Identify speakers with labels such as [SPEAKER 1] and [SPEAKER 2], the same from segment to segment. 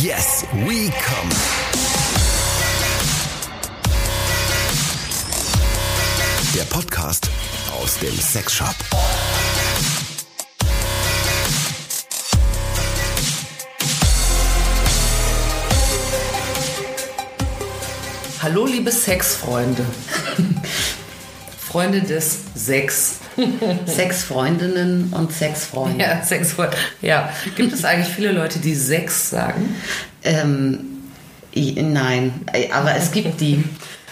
[SPEAKER 1] Yes, we come. Der Podcast aus dem Sexshop.
[SPEAKER 2] Hallo, liebe Sexfreunde. Freunde des Sex.
[SPEAKER 3] Sexfreundinnen und Sexfreunde.
[SPEAKER 2] Ja, Sexfreunde. Ja. Gibt es eigentlich viele Leute, die Sex sagen?
[SPEAKER 3] Ähm, nein, aber es gibt die.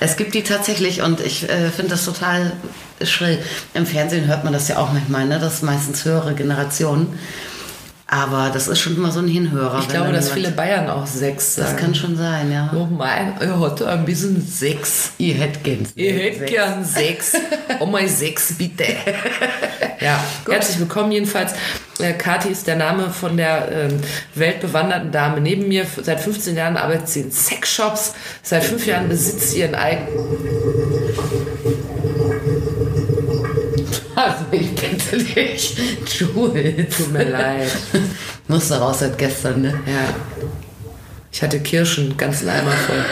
[SPEAKER 3] Es gibt die tatsächlich und ich äh, finde das total schrill. Im Fernsehen hört man das ja auch manchmal, ne? Das ist meistens höhere Generationen. Aber das ist schon immer so ein Hinhörer.
[SPEAKER 2] Ich glaube, dass viele Bayern auch Sex sagen.
[SPEAKER 3] Das kann schon sein, ja.
[SPEAKER 2] Oh mein, ihr hat ein bisschen Sex.
[SPEAKER 3] Ihr hättet gern.
[SPEAKER 2] Ihr hättet gern Sex. Oh mein Sex, bitte. Ja, herzlich willkommen jedenfalls. Äh, Kathi ist der Name von der ähm, weltbewanderten Dame neben mir. Seit 15 Jahren arbeitet sie in Sexshops. Seit fünf Jahren besitzt sie ihren eigenen...
[SPEAKER 3] Also ich bitte dich. Jules.
[SPEAKER 2] Tut mir leid.
[SPEAKER 3] Musste raus seit gestern, ne?
[SPEAKER 2] Ja. Ich hatte Kirschen, ganz Eimer voll.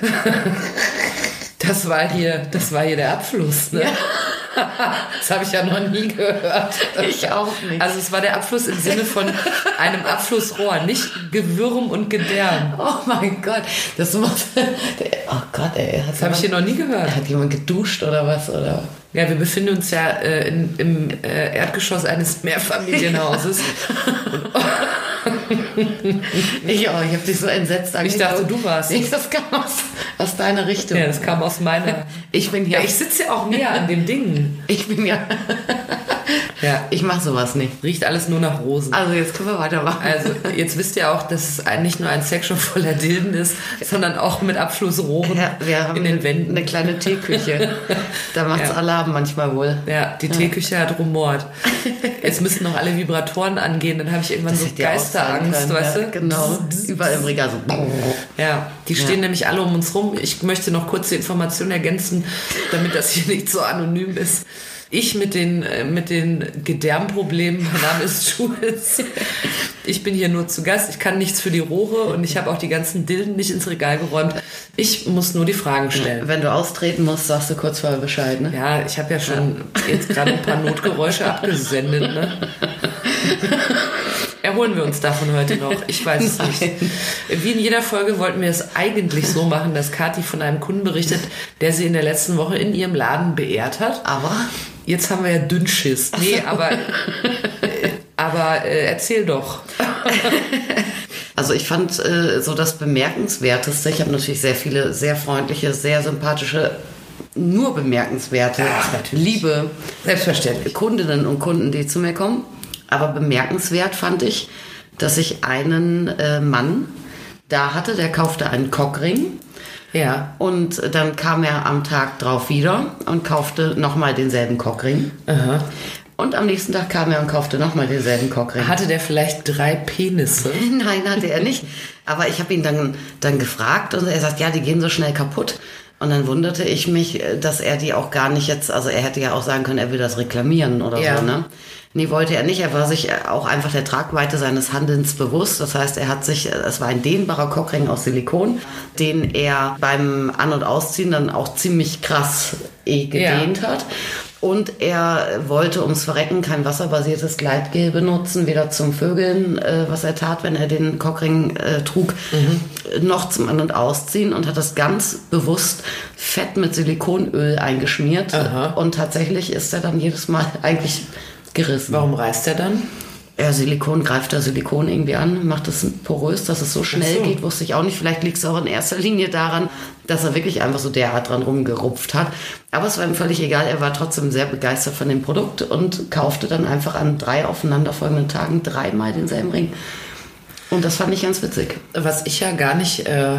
[SPEAKER 2] Das war hier, das war hier der Abfluss, ne? Das habe ich ja noch nie gehört.
[SPEAKER 3] Ich auch nicht.
[SPEAKER 2] Also es war der Abfluss im Sinne von einem Abflussrohr, nicht Gewürm und Gedärm.
[SPEAKER 3] Oh mein Gott. Das muss. Oh Gott, ey.
[SPEAKER 2] Das habe ich hier noch nie gehört.
[SPEAKER 3] Hat jemand geduscht oder was? Oder?
[SPEAKER 2] Ja, wir befinden uns ja äh, in, im äh, Erdgeschoss eines Mehrfamilienhauses.
[SPEAKER 3] Ich auch, ich habe dich so entsetzt
[SPEAKER 2] Ich dachte, du warst
[SPEAKER 3] Ich, das kam aus, aus deiner Richtung.
[SPEAKER 2] Ja, das kam aus meiner.
[SPEAKER 3] Ich bin ja,
[SPEAKER 2] Ja, ich sitze ja auch näher an dem Ding.
[SPEAKER 3] ich bin ja,
[SPEAKER 2] Ja,
[SPEAKER 3] ich mache sowas nicht.
[SPEAKER 2] riecht alles nur nach Rosen.
[SPEAKER 3] Also jetzt können wir weitermachen.
[SPEAKER 2] Also, jetzt wisst ihr auch, dass es nicht nur ein Sexshop voller Dilden ist, sondern auch mit Abflussrohren
[SPEAKER 3] ja, wir haben
[SPEAKER 2] in den Wänden.
[SPEAKER 3] eine kleine Teeküche. Da macht's
[SPEAKER 2] Ja.
[SPEAKER 3] Alarm manchmal wohl.
[SPEAKER 2] Ja, die Teeküche hat rumort. Jetzt müssten noch alle Vibratoren angehen, dann habe ich irgendwann so
[SPEAKER 3] ja auch sein
[SPEAKER 2] Geisterangst, weißt
[SPEAKER 3] ja,
[SPEAKER 2] du?
[SPEAKER 3] Genau. Überall im Regal so.
[SPEAKER 2] Ja, die stehen
[SPEAKER 3] Ja.
[SPEAKER 2] nämlich alle um uns rum. Ich möchte noch kurz die Information ergänzen, damit das hier nicht so anonym ist. Ich mit den, äh, mit den Gedärmproblemen, mein Name ist Jules. Ich bin hier nur zu Gast. Ich kann nichts für die Rohre und ich habe auch die ganzen Dilden nicht ins Regal geräumt. Ich muss nur die Fragen stellen.
[SPEAKER 3] Wenn du austreten musst, sagst du kurz vorher Bescheid, ne?
[SPEAKER 2] Ja, ich habe ja schon jetzt gerade ein paar Notgeräusche abgesendet. Ne? Erholen wir uns davon heute noch? Ich weiß es nicht. Wie in jeder Folge wollten wir es eigentlich so machen, dass Kathi von einem Kunden berichtet, der sie in der letzten Woche in ihrem Laden beehrt hat.
[SPEAKER 3] Aber
[SPEAKER 2] Jetzt haben wir ja Dünnschiss. Nee, aber, äh, aber äh, erzähl doch.
[SPEAKER 3] Also ich fand äh, so das Bemerkenswerteste, ich habe natürlich sehr viele sehr freundliche, sehr sympathische, nur bemerkenswerte,
[SPEAKER 2] Ach,
[SPEAKER 3] liebe
[SPEAKER 2] Selbstverständlich.
[SPEAKER 3] Kundinnen und Kunden, die zu mir kommen. Aber bemerkenswert fand ich, dass ich einen äh, Mann da hatte, der kaufte einen Cockring.
[SPEAKER 2] Ja.
[SPEAKER 3] Und dann kam er am Tag drauf wieder und kaufte nochmal denselben Cockring.
[SPEAKER 2] Aha.
[SPEAKER 3] Und am nächsten Tag kam er und kaufte nochmal denselben Cockring.
[SPEAKER 2] Hatte der vielleicht drei Penisse?
[SPEAKER 3] Nein, hatte er nicht. Aber ich habe ihn dann, dann gefragt und er sagt, ja, die gehen so schnell kaputt. Und dann wunderte ich mich, äh, dass er die auch gar nicht jetzt, also er hätte ja auch sagen können, er will das reklamieren oder
[SPEAKER 2] Ja.
[SPEAKER 3] so, ne? Nee, wollte er nicht. Er war sich auch einfach der Tragweite seines Handelns bewusst. Das heißt, er hat sich, es war ein dehnbarer Cockring aus Silikon, den er beim An- und Ausziehen dann auch ziemlich krass eh gedehnt hat. Und er wollte ums Verrecken kein wasserbasiertes Gleitgel benutzen, weder zum Vögeln, äh, was er tat, wenn er den Cockring äh, trug, äh, noch zum An- und Ausziehen und hat das ganz bewusst fett mit Silikonöl eingeschmiert.
[SPEAKER 2] Aha.
[SPEAKER 3] Und tatsächlich ist er dann jedes Mal eigentlich gerissen.
[SPEAKER 2] Warum reißt er dann?
[SPEAKER 3] Ja, Silikon greift da Silikon irgendwie an, macht es porös, dass es so schnell
[SPEAKER 2] so.
[SPEAKER 3] geht, wusste ich auch nicht. Vielleicht liegt es auch in erster Linie daran, dass er wirklich einfach so derart dran rumgerupft hat. Aber es war ihm völlig egal, er war trotzdem sehr begeistert von dem Produkt und kaufte dann einfach an drei aufeinanderfolgenden Tagen dreimal denselben Ring. Und das fand ich ganz witzig.
[SPEAKER 2] Was ich ja gar nicht, äh,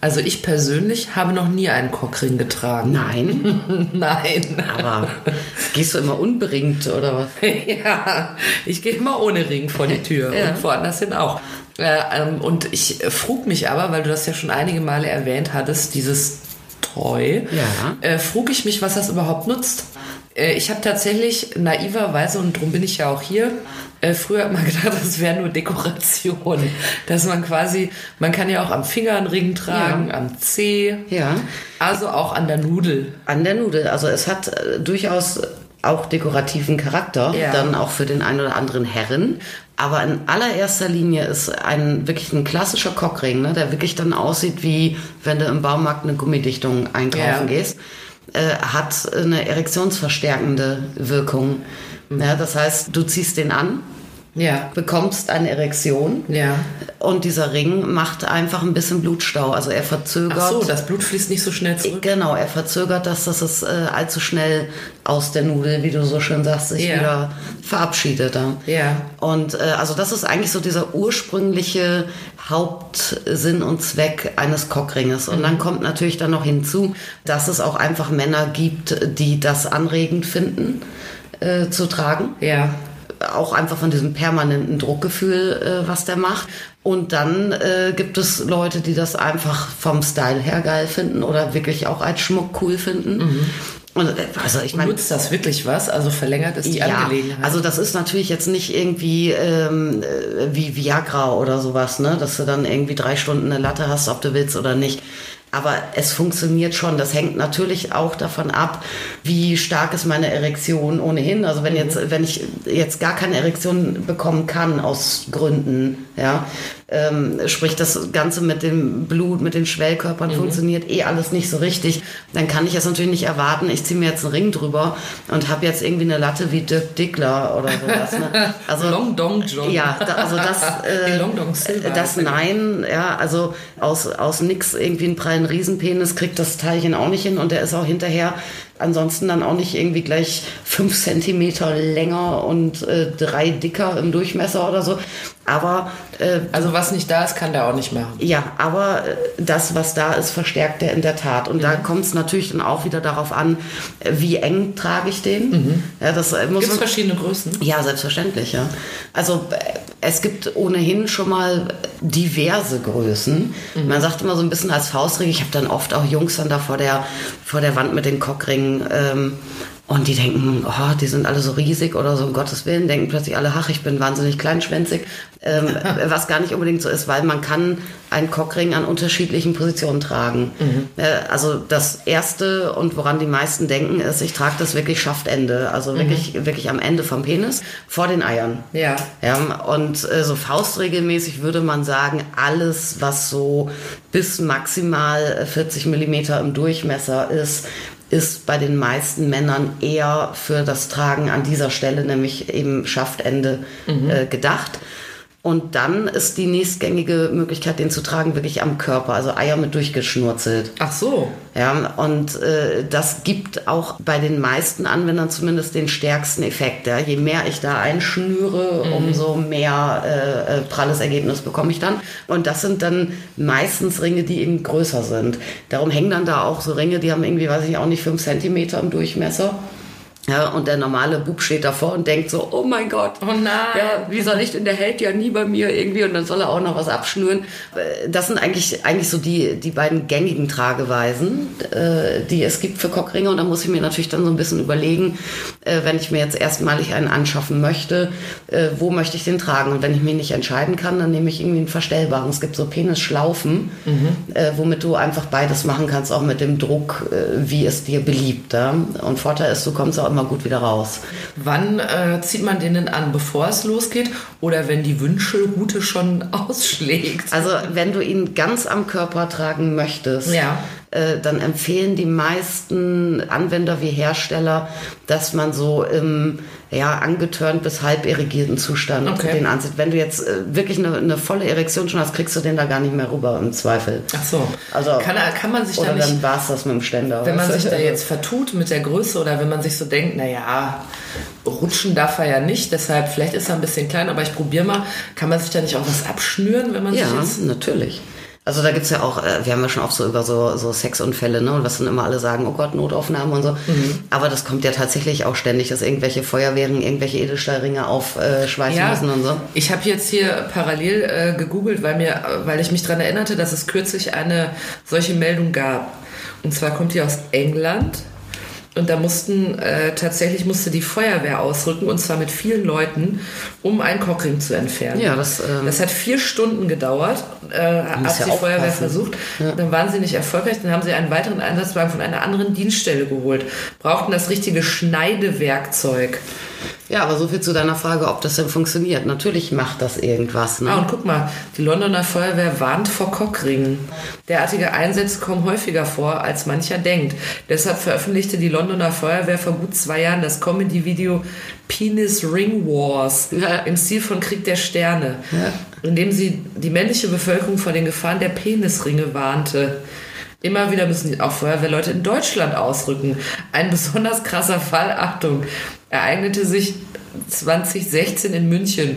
[SPEAKER 2] also ich persönlich habe noch nie einen Cockring getragen.
[SPEAKER 3] Nein,
[SPEAKER 2] Nein.
[SPEAKER 3] aber gehst du immer unberingt oder was?
[SPEAKER 2] ja, ich gehe immer ohne Ring vor die Tür
[SPEAKER 3] Ja.
[SPEAKER 2] und woanders hin auch. Äh, ähm, und ich frug mich aber, weil du das ja schon einige Male erwähnt hattest, dieses Treu,
[SPEAKER 3] Ja.
[SPEAKER 2] äh, frug ich mich, was das überhaupt nutzt. Äh, ich habe tatsächlich naiverweise, und darum bin ich ja auch hier, äh, früher immer gedacht, das wäre nur Dekoration. Dass man quasi, man kann ja auch am Finger einen Ring tragen,
[SPEAKER 3] Ja.
[SPEAKER 2] am Zeh,
[SPEAKER 3] Ja.
[SPEAKER 2] also auch an der Nudel.
[SPEAKER 3] An der Nudel. Also es hat äh, durchaus auch dekorativen Charakter,
[SPEAKER 2] Ja.
[SPEAKER 3] dann auch für den einen oder anderen Herren. Aber in allererster Linie ist ein wirklich ein klassischer Cockring, ne, der wirklich dann aussieht wie wenn du im Baumarkt eine Gummidichtung einkaufen
[SPEAKER 2] Ja.
[SPEAKER 3] gehst, äh, hat eine erektionsverstärkende Wirkung.
[SPEAKER 2] Mhm.
[SPEAKER 3] Ja, das heißt, du ziehst den an,
[SPEAKER 2] Ja.
[SPEAKER 3] bekommst eine Erektion
[SPEAKER 2] Ja.
[SPEAKER 3] und dieser Ring macht einfach ein bisschen Blutstau. Also er verzögert.
[SPEAKER 2] Ach so, das Blut fließt nicht so schnell zurück.
[SPEAKER 3] Genau, er verzögert das, dass es äh, allzu schnell aus der Nudel, wie du so schön sagst, sich
[SPEAKER 2] Ja.
[SPEAKER 3] wieder verabschiedet. Ja. Und äh, also das ist eigentlich so dieser ursprüngliche Hauptsinn und Zweck eines Cockringes. Und
[SPEAKER 2] Mhm.
[SPEAKER 3] dann kommt natürlich dann noch hinzu, dass es auch einfach Männer gibt, die das anregend finden äh, zu tragen
[SPEAKER 2] Ja.
[SPEAKER 3] auch einfach von diesem permanenten Druckgefühl, äh, was der macht. Und dann äh, gibt es Leute, die das einfach vom Style her geil finden oder wirklich auch als Schmuck cool finden. Und äh, also ich meine,
[SPEAKER 2] Nutzt das wirklich was? Also verlängert es die Angelegenheit?
[SPEAKER 3] also das ist natürlich jetzt nicht irgendwie ähm, äh, wie Viagra oder sowas, ne, dass du dann irgendwie drei Stunden eine Latte hast, ob du willst oder nicht. Aber es funktioniert schon. Das hängt natürlich auch davon ab, wie stark ist meine Erektion ohnehin. Also wenn jetzt, wenn ich jetzt gar keine Erektion bekommen kann aus Gründen, ja, ähm, sprich das Ganze mit dem Blut, mit den Schwellkörpern funktioniert eh alles nicht so richtig, dann kann ich es natürlich nicht erwarten. Ich ziehe mir jetzt einen Ring drüber und habe jetzt irgendwie eine Latte wie Dirk Dickler oder sowas. Ne? Also
[SPEAKER 2] Long Dong John.
[SPEAKER 3] ja, da, also das, äh, das Nein, ja, also aus, aus nix irgendwie einen prallen Riesenpenis kriegt das Teilchen auch nicht hin und der ist auch hinterher ansonsten dann auch nicht irgendwie gleich fünf Zentimeter länger und äh, drei dicker im Durchmesser oder so. Aber äh,
[SPEAKER 2] Also was nicht da ist, kann der auch nicht machen.
[SPEAKER 3] ja, aber äh, das, was da ist, verstärkt er in der Tat. Und da kommt es natürlich dann auch wieder darauf an, äh, wie eng trage ich den. Ja, das äh, muss
[SPEAKER 2] Gibt es verschiedene Größen?
[SPEAKER 3] ja, selbstverständlich, ja. Also es gibt ohnehin schon mal diverse Größen. Man sagt immer so ein bisschen als Faustregel, ich habe dann oft auch Jungs dann da vor der, vor der Wand mit den Cockringen ähm, und die denken, oh, die sind alle so riesig oder so, um Gottes Willen, denken plötzlich alle, ach, ich bin wahnsinnig kleinschwänzig, ähm, was gar nicht unbedingt so ist, weil man kann einen Cockring an unterschiedlichen Positionen tragen. Äh, also das Erste und woran die meisten denken, ist, ich trage das wirklich Schaftende, also wirklich, wirklich am Ende vom Penis, vor den Eiern.
[SPEAKER 2] Ja.
[SPEAKER 3] Ja, und äh, so faustregelmäßig würde man sagen, alles, was so bis maximal äh, 40 Millimeter im Durchmesser ist, ist bei den meisten Männern eher für das Tragen an dieser Stelle, nämlich eben Schaftende, äh, gedacht. Und dann ist die nächstgängige Möglichkeit, den zu tragen, wirklich am Körper, also Eier mit durchgeschnurzelt.
[SPEAKER 2] Ach so.
[SPEAKER 3] Ja, und äh, das gibt auch bei den meisten Anwendern zumindest den stärksten Effekt. Ja. Je mehr ich da einschnüre, umso mehr äh, äh, pralles Ergebnis bekomme ich dann. Und das sind dann meistens Ringe, die eben größer sind. Darum hängen dann da auch so Ringe, die haben irgendwie, weiß ich auch nicht, fünf Zentimeter im Durchmesser. Ja, und der normale Bub steht davor und denkt so, oh mein Gott,
[SPEAKER 2] Oh nein.
[SPEAKER 3] ja, wie soll ich denn, der hält ja nie bei mir irgendwie und dann soll er auch noch was abschnüren. Das sind eigentlich, eigentlich so die, die beiden gängigen Trageweisen, äh, die es gibt für Cockringe und da muss ich mir natürlich dann so ein bisschen überlegen, äh, wenn ich mir jetzt erstmalig einen anschaffen möchte, äh, wo möchte ich den tragen und wenn ich mich nicht entscheiden kann, dann nehme ich irgendwie einen verstellbaren. Es gibt so Penisschlaufen, äh, womit du einfach beides machen kannst, auch mit dem Druck, wie es dir beliebt. Ja? Und Vorteil ist, du kommst auch immer gut wieder raus.
[SPEAKER 2] Wann äh, zieht man den denn an, bevor es losgeht? Oder wenn die Wünschelrute schon ausschlägt?
[SPEAKER 3] Also wenn du ihn ganz am Körper tragen möchtest,
[SPEAKER 2] Ja.
[SPEAKER 3] Äh, dann empfehlen die meisten Anwender wie Hersteller, dass man so im ja, angetörnt bis halb irrigierten Zustand
[SPEAKER 2] Okay.
[SPEAKER 3] den ansieht. Wenn du jetzt äh, wirklich eine, eine volle Erektion schon hast, kriegst du den da gar nicht mehr rüber im Zweifel.
[SPEAKER 2] Ach so.
[SPEAKER 3] Also-
[SPEAKER 2] kann, kann man sich da
[SPEAKER 3] Oder
[SPEAKER 2] nicht,
[SPEAKER 3] dann war es das mit dem Ständer.
[SPEAKER 2] wenn man sich da jetzt vertut mit der Größe oder wenn man sich so denkt, naja, rutschen darf er ja nicht, deshalb vielleicht ist er ein bisschen klein, aber ich probiere mal, kann man sich da nicht auch was abschnüren, wenn man
[SPEAKER 3] Ja,
[SPEAKER 2] sich jetzt...
[SPEAKER 3] natürlich. Also da gibt's ja auch, äh, wir haben ja schon oft so über so, so Sexunfälle, ne? Und was dann immer alle sagen, oh Gott, Notaufnahmen und so.
[SPEAKER 2] Mhm.
[SPEAKER 3] Aber das kommt ja tatsächlich auch ständig, dass irgendwelche Feuerwehren irgendwelche Edelstahlringe aufschweißen
[SPEAKER 2] Ja,
[SPEAKER 3] müssen und so.
[SPEAKER 2] ich habe jetzt hier parallel äh, gegoogelt, weil, mir, äh, weil ich mich daran erinnerte, dass es kürzlich eine solche Meldung gab. Und zwar kommt die aus England. Und da mussten äh, tatsächlich musste die Feuerwehr ausrücken und zwar mit vielen Leuten, um einen Cockring zu entfernen.
[SPEAKER 3] Ja, das, ähm,
[SPEAKER 2] das hat vier Stunden gedauert, äh, hat
[SPEAKER 3] ja
[SPEAKER 2] die Feuerwehr versucht. Dann waren sie nicht erfolgreich, dann haben sie einen weiteren Einsatzwagen von einer anderen Dienststelle geholt, brauchten das richtige Schneidewerkzeug.
[SPEAKER 3] Ja, aber so viel zu deiner Frage, ob das denn funktioniert. Natürlich macht das irgendwas. Ne?
[SPEAKER 2] Ah, und guck mal, die Londoner Feuerwehr warnt vor Cockringen. Derartige Einsätze kommen häufiger vor, als mancher denkt. Deshalb veröffentlichte die Londoner Feuerwehr vor gut zwei Jahren das Comedy-Video Penis Ring Wars
[SPEAKER 3] Ja.
[SPEAKER 2] im Stil von Krieg der Sterne, in dem sie die männliche Bevölkerung vor den Gefahren der Penisringe warnte. Immer wieder müssen auch Feuerwehrleute in Deutschland ausrücken. Ein besonders krasser Fall, Achtung, ereignete sich 2016 in München.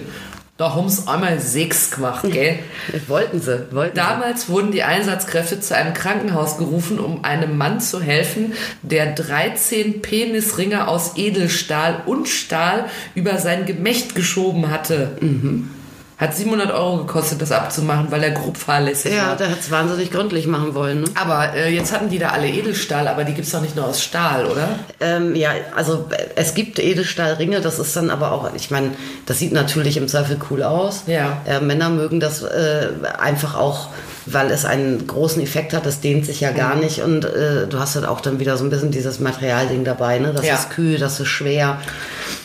[SPEAKER 2] Da haben sie einmal sechs gemacht, gell?
[SPEAKER 3] Wollten sie, wollten
[SPEAKER 2] Damals wurden die Einsatzkräfte zu einem Krankenhaus gerufen, um einem Mann zu helfen, der 13 Penisringe aus Edelstahl und Stahl über sein Gemächt geschoben hatte. Hat 700 Euro gekostet, das abzumachen, weil er grob fahrlässig.
[SPEAKER 3] Ja,
[SPEAKER 2] war.
[SPEAKER 3] der hat es wahnsinnig gründlich machen wollen. Ne?
[SPEAKER 2] Aber äh, jetzt hatten die da alle Edelstahl, aber die gibt's doch nicht nur aus Stahl, oder?
[SPEAKER 3] Ähm, ja, also es gibt Edelstahlringe, das ist dann aber auch, ich meine, das sieht natürlich im Zweifel cool aus.
[SPEAKER 2] Ja.
[SPEAKER 3] Äh, Männer mögen das äh, einfach auch, weil es einen großen Effekt hat, das dehnt sich ja gar
[SPEAKER 2] Mhm.
[SPEAKER 3] nicht und äh, du hast halt auch dann wieder so ein bisschen dieses Materialding dabei, ne? Das
[SPEAKER 2] Ja.
[SPEAKER 3] ist kühl, das ist schwer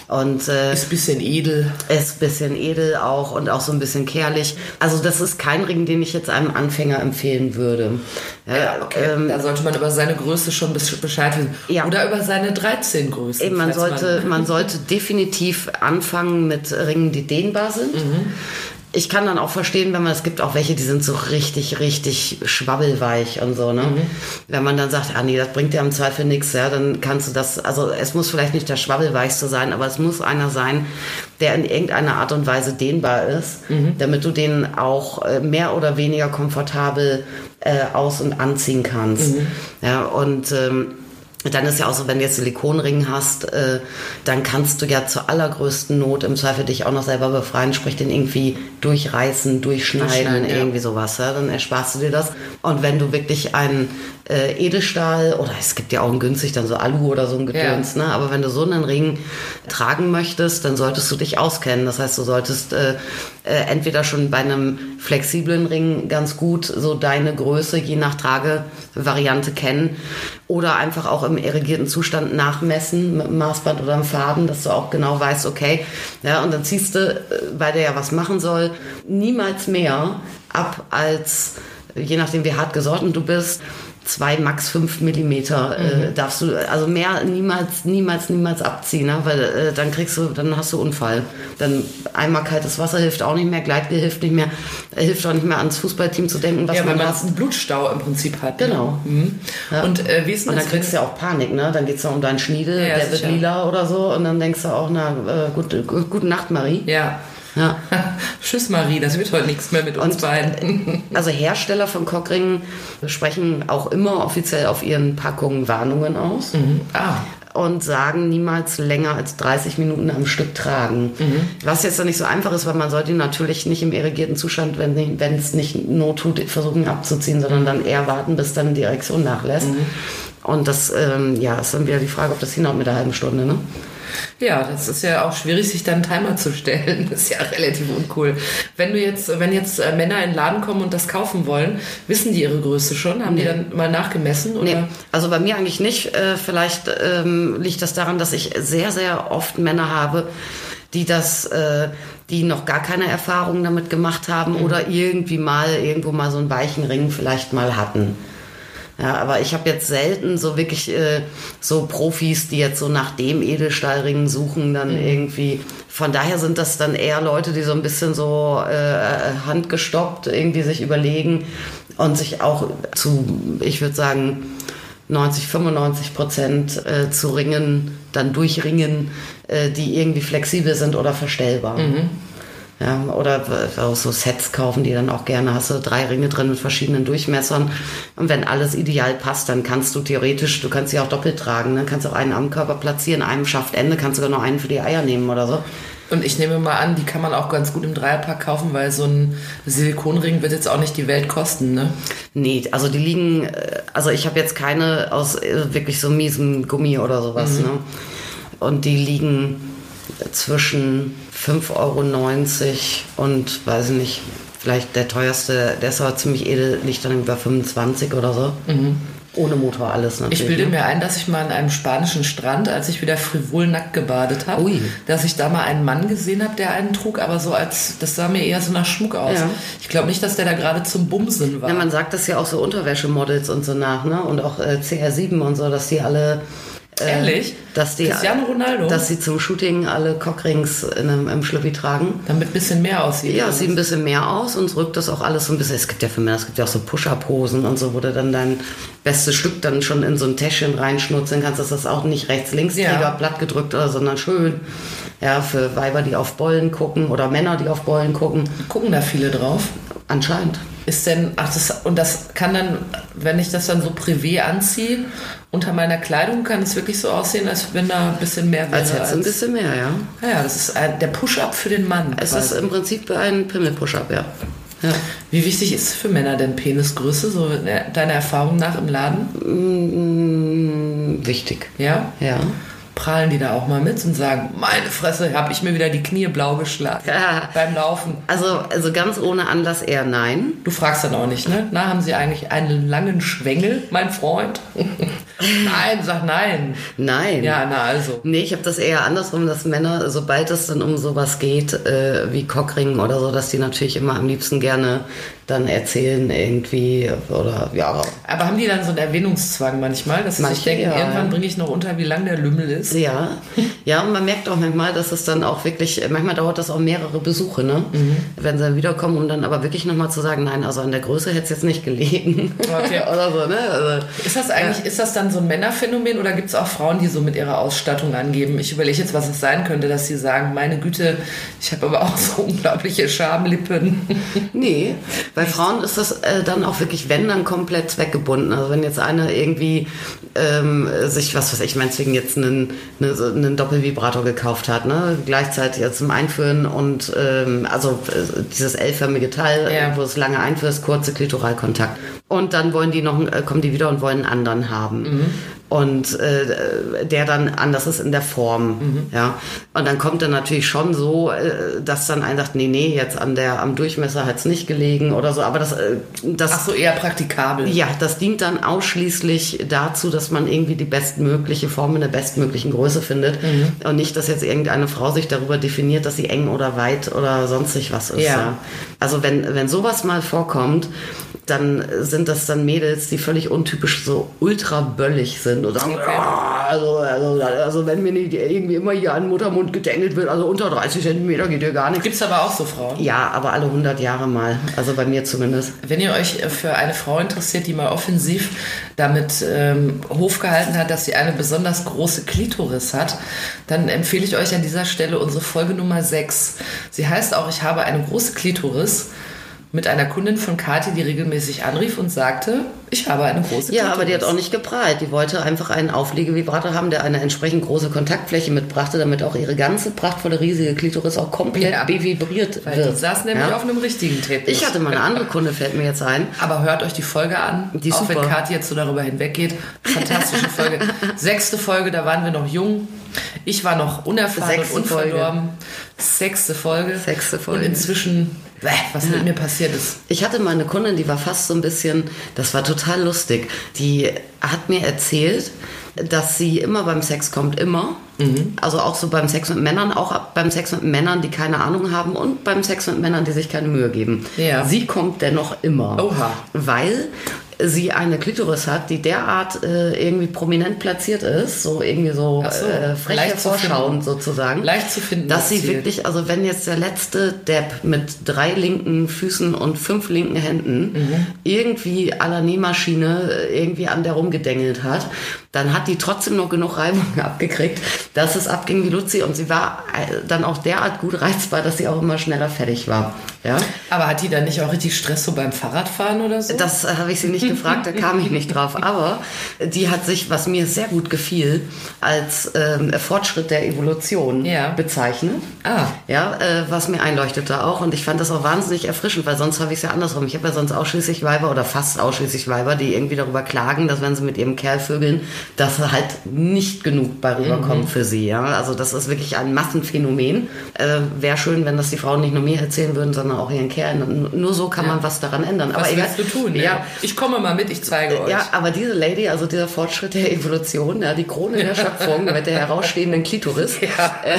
[SPEAKER 3] und äh,
[SPEAKER 2] Ist ein bisschen edel.
[SPEAKER 3] ist ein bisschen edel auch und auch so ein bisschen kehrlich. Also das ist kein Ring, den ich jetzt einem Anfänger empfehlen würde.
[SPEAKER 2] Ja, okay.
[SPEAKER 3] ähm,
[SPEAKER 2] da sollte man über seine Größe schon Bescheid wissen.
[SPEAKER 3] Ja.
[SPEAKER 2] Oder über seine 13 Größen.
[SPEAKER 3] Eben, man sollte, man sollte definitiv anfangen mit Ringen, die dehnbar sind. Ich kann dann auch verstehen, wenn man, es gibt auch welche, die sind so richtig, richtig schwabbelweich und so, ne? Wenn man dann sagt, ah nee, das bringt dir im Zweifel nichts, ja, dann kannst du das, also es muss vielleicht nicht der schwabbelweichste sein, aber es muss einer sein, der in irgendeiner Art und Weise dehnbar ist, damit du den auch äh, mehr oder weniger komfortabel äh, aus- und anziehen kannst. Ja, und ähm, dann ist ja auch so, wenn du jetzt Silikonring hast, äh, dann kannst du ja zur allergrößten Not im Zweifel dich auch noch selber befreien, sprich den irgendwie durchreißen, durchschneiden,
[SPEAKER 2] ja.
[SPEAKER 3] irgendwie sowas. Ja? Dann ersparst du dir das. Und wenn du wirklich einen äh, Edelstahl oder es gibt ja auch einen günstig, dann so Alu oder so ein Gedöns, ne? aber wenn du so einen Ring tragen möchtest, dann solltest du dich auskennen. Das heißt, du solltest äh, äh, entweder schon bei einem flexiblen Ring ganz gut so deine Größe je nach Tragevariante kennen oder einfach auch im irrigierten Zustand nachmessen mit einem Maßband oder einem Faden, dass du auch genau weißt, okay, ja, und dann ziehst du, äh, weil der ja was machen soll, niemals mehr ab als, je nachdem wie hart gesortet du bist, zwei, max fünf Millimeter äh, darfst du, also mehr niemals, niemals, niemals abziehen, ne? weil äh, dann kriegst du, dann hast du Unfall. Dann einmal kaltes Wasser hilft auch nicht mehr, Gleitgel hilft nicht mehr, äh, hilft auch nicht mehr ans Fußballteam zu denken, was
[SPEAKER 2] Ja, weil
[SPEAKER 3] man
[SPEAKER 2] man
[SPEAKER 3] hat.
[SPEAKER 2] einen Blutstau im Prinzip hat. ne?
[SPEAKER 3] Genau. Ja.
[SPEAKER 2] Und äh, wie ist denn
[SPEAKER 3] Und dann kriegst du ja auch Panik, ne? Dann geht's ja um deinen Schniedel,
[SPEAKER 2] Ja,
[SPEAKER 3] der wird
[SPEAKER 2] sicher.
[SPEAKER 3] lila oder so. Und dann denkst du auch, na, äh, gut, gut, gute Nacht, Marie.
[SPEAKER 2] Ja.
[SPEAKER 3] Ja.
[SPEAKER 2] Tschüss Marie, das wird heute nichts mehr mit uns
[SPEAKER 3] Und-
[SPEAKER 2] beiden.
[SPEAKER 3] Also Hersteller von Cockringen sprechen auch immer offiziell auf ihren Packungen Warnungen aus
[SPEAKER 2] ah,
[SPEAKER 3] und sagen niemals länger als 30 Minuten am Stück tragen. Was jetzt dann nicht so einfach ist, weil man sollte ihn natürlich nicht im irrigierten Zustand, wenn, es nicht Not tut, versuchen abzuziehen, sondern dann eher warten, bis dann die Erektion nachlässt. Und das ähm, ja, ist dann wieder die Frage, ob das hinhaut mit der halben Stunde. Ne?
[SPEAKER 2] Ja, das ist ja auch schwierig, sich dann einen Timer zu stellen. Das ist ja relativ uncool. Wenn du jetzt, wenn jetzt äh, Männer in den Laden kommen und das kaufen wollen, wissen die ihre Größe schon? Haben die dann mal nachgemessen? Oder?
[SPEAKER 3] Nee, also bei mir eigentlich nicht. Äh, vielleicht ähm, liegt das daran, dass ich sehr, sehr oft Männer habe, die das, äh, die noch gar keine Erfahrungen damit gemacht haben
[SPEAKER 2] Mhm.
[SPEAKER 3] oder irgendwie mal irgendwo mal so einen weichen Ring vielleicht mal hatten. Ja, aber ich habe jetzt selten so wirklich äh, so Profis, die jetzt so nach dem Edelstahlring suchen, dann
[SPEAKER 2] Mhm.
[SPEAKER 3] irgendwie. Von daher sind das dann eher Leute, die so ein bisschen so äh, handgestoppt irgendwie sich überlegen und sich auch zu, ich würde sagen, 90, 95 Prozent äh, zu Ringen, dann durchringen, äh, die irgendwie flexibel sind oder verstellbar. Ja, oder auch so Sets kaufen, die dann auch gerne hast du drei Ringe drin mit verschiedenen Durchmessern. Und wenn alles ideal passt, dann kannst du theoretisch, du kannst sie auch doppelt tragen, ne? kannst auch einen am Körper platzieren, einem Schaftende, kannst sogar noch einen für die Eier nehmen oder so.
[SPEAKER 2] Und ich nehme mal an, die kann man auch ganz gut im Dreierpack kaufen, weil so ein Silikonring wird jetzt auch nicht die Welt kosten, ne?
[SPEAKER 3] Nee, also die liegen, äh, also ich habe jetzt keine aus äh, wirklich so miesem Gummi oder sowas,
[SPEAKER 2] Mhm.
[SPEAKER 3] ne? Und die liegen zwischen 5,90 Euro und weiß ich nicht, vielleicht der teuerste, der ist aber ziemlich edel, liegt dann über 25 oder so. Ohne Motor alles natürlich.
[SPEAKER 2] Mhm. Ich bilde
[SPEAKER 3] ne?
[SPEAKER 2] mir ein, dass ich mal an einem spanischen Strand, als ich wieder frivol nackt gebadet habe, dass ich da mal einen Mann gesehen habe, der einen trug, aber so als, das sah mir eher so nach Schmuck aus.
[SPEAKER 3] Ja.
[SPEAKER 2] Ich glaube nicht, dass der da gerade zum Bumsen war.
[SPEAKER 3] Ja, man sagt das ja auch so Unterwäschemodels und so nach, ne? Und auch äh, CR7 und so, dass die alle. Äh,
[SPEAKER 2] Ehrlich?
[SPEAKER 3] Dass die,
[SPEAKER 2] Cristiano Ronaldo?
[SPEAKER 3] Dass sie zum Shooting alle Cockrings in einem, im Schlüppi tragen.
[SPEAKER 2] Damit ein bisschen mehr aussieht.
[SPEAKER 3] Ja, es sieht ein bisschen mehr aus und rückt das auch alles so ein bisschen. Es gibt ja für Männer, es gibt ja auch so Push-Up-Hosen und so, wo du dann dein bestes Stück dann schon in so ein Täschchen reinschnurzeln kannst, dass das auch nicht rechts-links-Träger
[SPEAKER 2] Ja.
[SPEAKER 3] platt gedrückt oder, sondern schön. Ja, für Weiber, die auf Bollen gucken oder Männer, die auf Bollen gucken.
[SPEAKER 2] Gucken da viele drauf?
[SPEAKER 3] Anscheinend.
[SPEAKER 2] Ist denn, ach, das, und das kann dann, wenn ich das dann so privé anziehe, unter meiner Kleidung, kann es wirklich so aussehen, als wenn da ein bisschen mehr wäre.
[SPEAKER 3] Als hättest du ein bisschen mehr, ja.
[SPEAKER 2] Ja, das ist ein, der Push-Up für den Mann.
[SPEAKER 3] Es
[SPEAKER 2] quasi.
[SPEAKER 3] ist im Prinzip ein Pimmel-Push-Up, ja. ja.
[SPEAKER 2] Wie wichtig ist für Männer denn Penisgröße, so deiner Erfahrung nach im Laden?
[SPEAKER 3] Mm, wichtig.
[SPEAKER 2] Ja?
[SPEAKER 3] Ja.
[SPEAKER 2] Prahlen die da auch mal mit und sagen, meine Fresse, habe ich mir wieder die Knie blau geschlagen
[SPEAKER 3] Ja.
[SPEAKER 2] beim Laufen.
[SPEAKER 3] Also, also ganz ohne Anlass eher nein.
[SPEAKER 2] Du fragst dann auch nicht, ne? Na, haben sie eigentlich einen langen Schwengel, mein Freund? Nein, sag nein.
[SPEAKER 3] Nein.
[SPEAKER 2] Ja, na also.
[SPEAKER 3] Nee, ich habe das eher andersrum, dass Männer, sobald es dann um sowas geht, äh, wie Cockringen oder so, dass die natürlich immer am liebsten gerne dann erzählen irgendwie oder ja.
[SPEAKER 2] Aber haben die dann so einen Erwähnungszwang manchmal, dass sie sich
[SPEAKER 3] Manche,
[SPEAKER 2] denken,
[SPEAKER 3] ja.
[SPEAKER 2] irgendwann bringe ich noch unter, wie lang der Lümmel ist?
[SPEAKER 3] Ja, ja, und man merkt auch manchmal, dass es dann auch wirklich, manchmal dauert das auch mehrere Besuche, ne?
[SPEAKER 2] Mhm.
[SPEAKER 3] Wenn sie dann wiederkommen, um dann aber wirklich nochmal zu sagen, nein, also an der Größe hätte es jetzt nicht gelegen.
[SPEAKER 2] Okay.
[SPEAKER 3] oder so, ne? Also,
[SPEAKER 2] Ist das eigentlich, ist das dann so ein Männerphänomen oder gibt es auch Frauen, die so mit ihrer Ausstattung angeben? Ich überlege jetzt, was es sein könnte, dass sie sagen, meine Güte, ich habe aber auch so unglaubliche Schamlippen.
[SPEAKER 3] Nee, bei Frauen ist das äh, dann auch wirklich, wenn, dann komplett zweckgebunden. Also wenn jetzt eine irgendwie ähm, sich, was weiß ich, meinetwegen jetzt einen, eine, so einen Doppelvibrator gekauft hat, ne? gleichzeitig jetzt zum Einführen und ähm, also äh, dieses L-förmige Teil,
[SPEAKER 2] Ja.
[SPEAKER 3] wo es lange einführst, kurze Klitoralkontakt. Und dann wollen die noch, äh, kommen die wieder und wollen einen anderen haben. Mhm. Und äh, der dann anders ist in der Form. Ja. Und dann kommt er natürlich schon so, äh, dass dann einer sagt, nee, nee, jetzt an der, am Durchmesser hat es nicht gelegen oder so. Aber das, äh, das
[SPEAKER 2] Ach so, eher praktikabel.
[SPEAKER 3] ja, das dient dann ausschließlich dazu, dass man irgendwie die bestmögliche Form in der bestmöglichen Größe findet. Und nicht, dass jetzt irgendeine Frau sich darüber definiert, dass sie eng oder weit oder sonstig was ist.
[SPEAKER 2] Ja.
[SPEAKER 3] Ja. Also wenn, wenn sowas mal vorkommt, dann sind das dann Mädels, die völlig untypisch so ultra böllig sind und sagen. "Ja, also, also, also wenn mir nicht irgendwie immer hier an Muttermund gedengelt wird, also unter 30 Zentimeter geht ja gar nichts.
[SPEAKER 2] Gibt es aber auch so Frauen.
[SPEAKER 3] Ja, aber alle 100 Jahre mal. Also bei mir zumindest.
[SPEAKER 2] Wenn ihr euch für eine Frau interessiert, die mal offensiv damit ähm, Hof gehalten hat, dass sie eine besonders große Klitoris hat, dann empfehle ich euch an dieser Stelle unsere Folge Nummer 6. Sie heißt auch, ich habe eine große Klitoris mit einer Kundin von Kati, die regelmäßig anrief und sagte, ich habe eine große
[SPEAKER 3] Ja,
[SPEAKER 2] Klitoris.
[SPEAKER 3] aber die hat auch nicht geprahlt. Die wollte einfach einen Auflegevibrator haben, der eine entsprechend große Kontaktfläche mitbrachte, damit auch ihre ganze prachtvolle, riesige Klitoris auch komplett
[SPEAKER 2] Ja.
[SPEAKER 3] bevibriert
[SPEAKER 2] Weil
[SPEAKER 3] wird.
[SPEAKER 2] die saß nämlich
[SPEAKER 3] ja?
[SPEAKER 2] auf einem richtigen Tape.
[SPEAKER 3] Ich hatte mal eine andere Kunde, fällt mir jetzt ein.
[SPEAKER 2] Aber hört euch die Folge an,
[SPEAKER 3] Die
[SPEAKER 2] auch wenn
[SPEAKER 3] super.
[SPEAKER 2] Kathi jetzt so darüber hinweggeht. Fantastische Folge. Sechste Folge, da waren wir noch jung. Ich war noch unerfahren
[SPEAKER 3] Sechste
[SPEAKER 2] und unverdorben. Sechste Folge.
[SPEAKER 3] Sechste Folge.
[SPEAKER 2] Und inzwischen, was mit mir passiert ist.
[SPEAKER 3] Ich hatte mal eine Kundin, die war fast so ein bisschen, das war total lustig. Die hat mir erzählt, dass sie immer beim Sex kommt, immer. Also auch so beim Sex mit Männern, auch beim Sex mit Männern, die keine Ahnung haben und beim Sex mit Männern, die sich keine Mühe geben.
[SPEAKER 2] Ja.
[SPEAKER 3] Sie kommt dennoch immer.
[SPEAKER 2] Oha.
[SPEAKER 3] Weil sie eine Klitoris hat, die derart äh, irgendwie prominent platziert ist, so irgendwie so,
[SPEAKER 2] so,
[SPEAKER 3] äh, frech
[SPEAKER 2] leicht zu
[SPEAKER 3] hervorschauend
[SPEAKER 2] finden.
[SPEAKER 3] sozusagen.
[SPEAKER 2] Leicht zu finden,
[SPEAKER 3] Dass
[SPEAKER 2] das
[SPEAKER 3] sie
[SPEAKER 2] Ziel.
[SPEAKER 3] wirklich, also wenn jetzt der letzte Depp mit drei linken Füßen und fünf linken Händen
[SPEAKER 2] Mhm.
[SPEAKER 3] irgendwie à la Nähmaschine äh, irgendwie an der rumgedengelt hat, dann hat die trotzdem noch genug Reibung abgekriegt, dass es abging wie Luzi und sie war äh, dann auch derart gut reizbar, dass sie auch immer schneller fertig war. Ja?
[SPEAKER 2] Aber hat die dann nicht auch richtig Stress so beim Fahrradfahren oder so?
[SPEAKER 3] Das äh, habe ich sie nicht gefragt, da kam ich nicht drauf. Aber die hat sich, was mir sehr gut gefiel, als ähm, Fortschritt der Evolution
[SPEAKER 2] Ja.
[SPEAKER 3] bezeichnet.
[SPEAKER 2] Ah.
[SPEAKER 3] Ja, äh, was mir einleuchtete auch. Und ich fand das auch wahnsinnig erfrischend, weil sonst habe ich es ja andersrum. Ich habe ja sonst ausschließlich Weiber oder fast ausschließlich Weiber, die irgendwie darüber klagen, dass wenn sie mit ihrem Kerl vögeln, dass halt nicht genug bei rüberkommt für sie. Ja? Also das ist wirklich ein Massenphänomen. Äh, Wäre schön, wenn das die Frauen nicht nur mir erzählen würden, sondern auch ihren Kerlen. Nur so kann man was daran ändern.
[SPEAKER 2] Was
[SPEAKER 3] egal-
[SPEAKER 2] willst du tun? ne?
[SPEAKER 3] Ja,
[SPEAKER 2] Ich komme mal mit, ich zeige euch.
[SPEAKER 3] ja, aber diese Lady, also dieser Fortschritt der Evolution, ja, die Krone der Schöpfung mit der herausstehenden Klitoris,
[SPEAKER 2] Ja.
[SPEAKER 3] äh,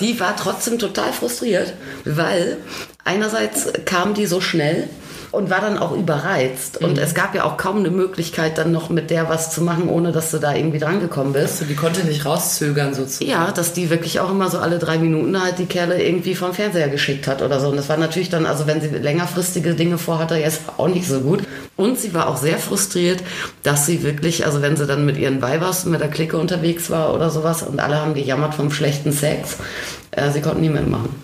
[SPEAKER 3] die war trotzdem total frustriert, weil einerseits kam die so schnell und war dann auch überreizt. Und es gab ja auch kaum eine Möglichkeit, dann noch mit der was zu machen, ohne dass du da irgendwie drangekommen bist.
[SPEAKER 2] Also, die konnte nicht rauszögern sozusagen.
[SPEAKER 3] Ja, dass die wirklich auch immer so alle drei Minuten halt die Kerle irgendwie vom Fernseher geschickt hat oder so. Und das war natürlich dann, also wenn sie längerfristige Dinge vorhatte, jetzt auch nicht so gut. Und sie war auch sehr frustriert, dass sie wirklich, also wenn sie dann mit ihren Weibers, mit der Clique unterwegs war oder sowas und alle haben gejammert vom schlechten Sex, äh, sie konnten nie mitmachen.